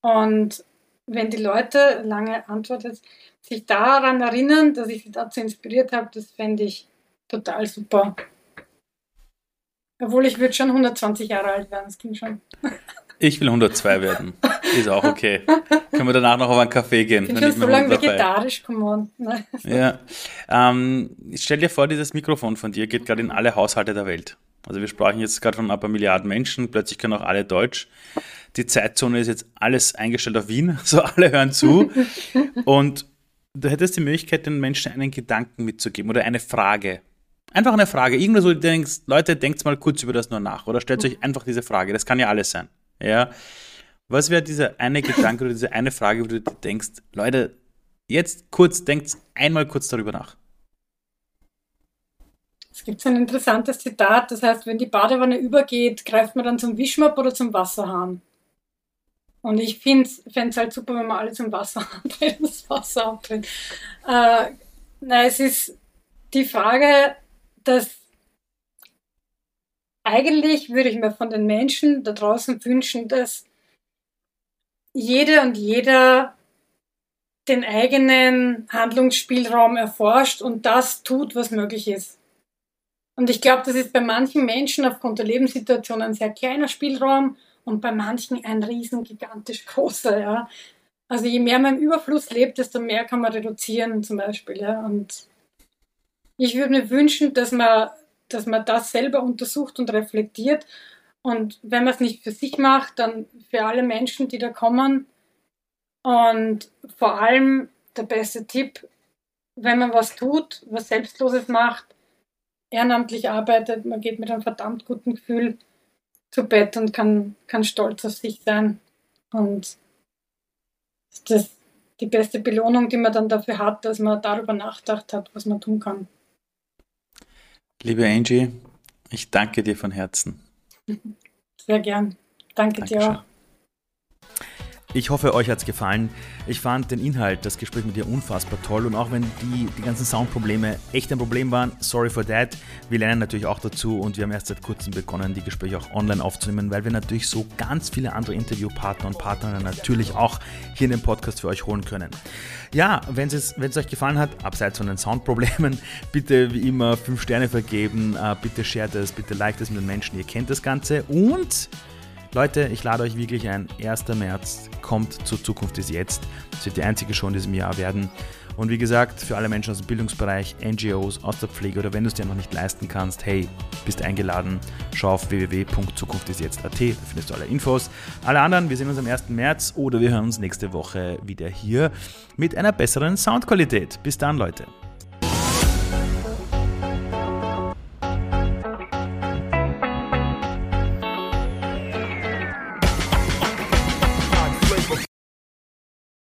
Und wenn die Leute, lange Antwort jetzt, sich daran erinnern, dass ich sie dazu inspiriert habe, das fände ich total super. Obwohl ich würde schon 120 Jahre alt werden, das ging schon. Ich will 102 werden. Ist auch okay. Können wir danach noch auf einen Kaffee gehen? Ich bin schon so lange vegetarisch, come on. Ja. Ähm, stell dir vor, dieses Mikrofon von dir geht gerade in alle Haushalte der Welt. Also wir sprachen jetzt gerade von ein paar Milliarden Menschen, plötzlich können auch alle Deutsch. Die Zeitzone ist jetzt alles eingestellt auf Wien, [laughs] so alle hören zu. Und du hättest die Möglichkeit, den Menschen einen Gedanken mitzugeben oder eine Frage. Einfach eine Frage. Irgendwas, wo du denkst, Leute, denkt mal kurz über das nur nach oder stellt euch einfach diese Frage. Das kann ja alles sein. Ja. Was wäre dieser eine Gedanke oder diese eine Frage, wo du denkst, Leute, jetzt kurz, denkt einmal kurz darüber nach. Es gibt so ein interessantes Zitat, das heißt, wenn die Badewanne übergeht, greift man dann zum Wischmopp oder zum Wasserhahn. Und ich fände es halt super, wenn wir alle zum Wasserhahn [laughs] drehen, das Wasser abdrehen. Äh, nein, es ist die Frage, dass eigentlich würde ich mir von den Menschen da draußen wünschen, dass jede und jeder den eigenen Handlungsspielraum erforscht und das tut, was möglich ist. Und ich glaube, das ist bei manchen Menschen aufgrund der Lebenssituation ein sehr kleiner Spielraum und bei manchen ein riesen gigantisch großer, ja. Also je mehr man im Überfluss lebt, desto mehr kann man reduzieren zum Beispiel, ja. Und ich würde mir wünschen, dass man, dass man das selber untersucht und reflektiert. Und wenn man es nicht für sich macht, dann für alle Menschen, die da kommen. Und vor allem der beste Tipp, wenn man was tut, was Selbstloses macht, ehrenamtlich arbeitet, man geht mit einem verdammt guten Gefühl zu Bett und kann, kann stolz auf sich sein. Und das ist die beste Belohnung, die man dann dafür hat, dass man darüber nachgedacht hat, was man tun kann. Liebe Angie, ich danke dir von Herzen. [laughs] Sehr gern. Danke Dankeschön. dir auch. Ich hoffe, euch hat es gefallen. Ich fand den Inhalt, das Gespräch mit dir unfassbar toll und auch wenn die, die ganzen Soundprobleme echt ein Problem waren, sorry for that. Wir lernen natürlich auch dazu und wir haben erst seit kurzem begonnen, die Gespräche auch online aufzunehmen, weil wir natürlich so ganz viele andere Interviewpartner und Partner natürlich auch hier in den Podcast für euch holen können. Ja, wenn es, euch gefallen hat, abseits von den Soundproblemen, [laughs] bitte wie immer 5 Sterne vergeben, äh, bitte shared es, bitte liked es mit den Menschen, ihr kennt das Ganze und Leute, ich lade euch wirklich ein. 1. März kommt zur Zukunft ist jetzt. Das wird die einzige Show in diesem Jahr werden. Und wie gesagt, für alle Menschen aus dem Bildungsbereich, NGOs, aus der Pflege oder wenn du es dir noch nicht leisten kannst, hey, bist eingeladen. Schau auf www.zukunftistjetzt.at, da findest du alle Infos. Alle anderen, wir sehen uns am 1. März oder wir hören uns nächste Woche wieder hier mit einer besseren Soundqualität. Bis dann, Leute.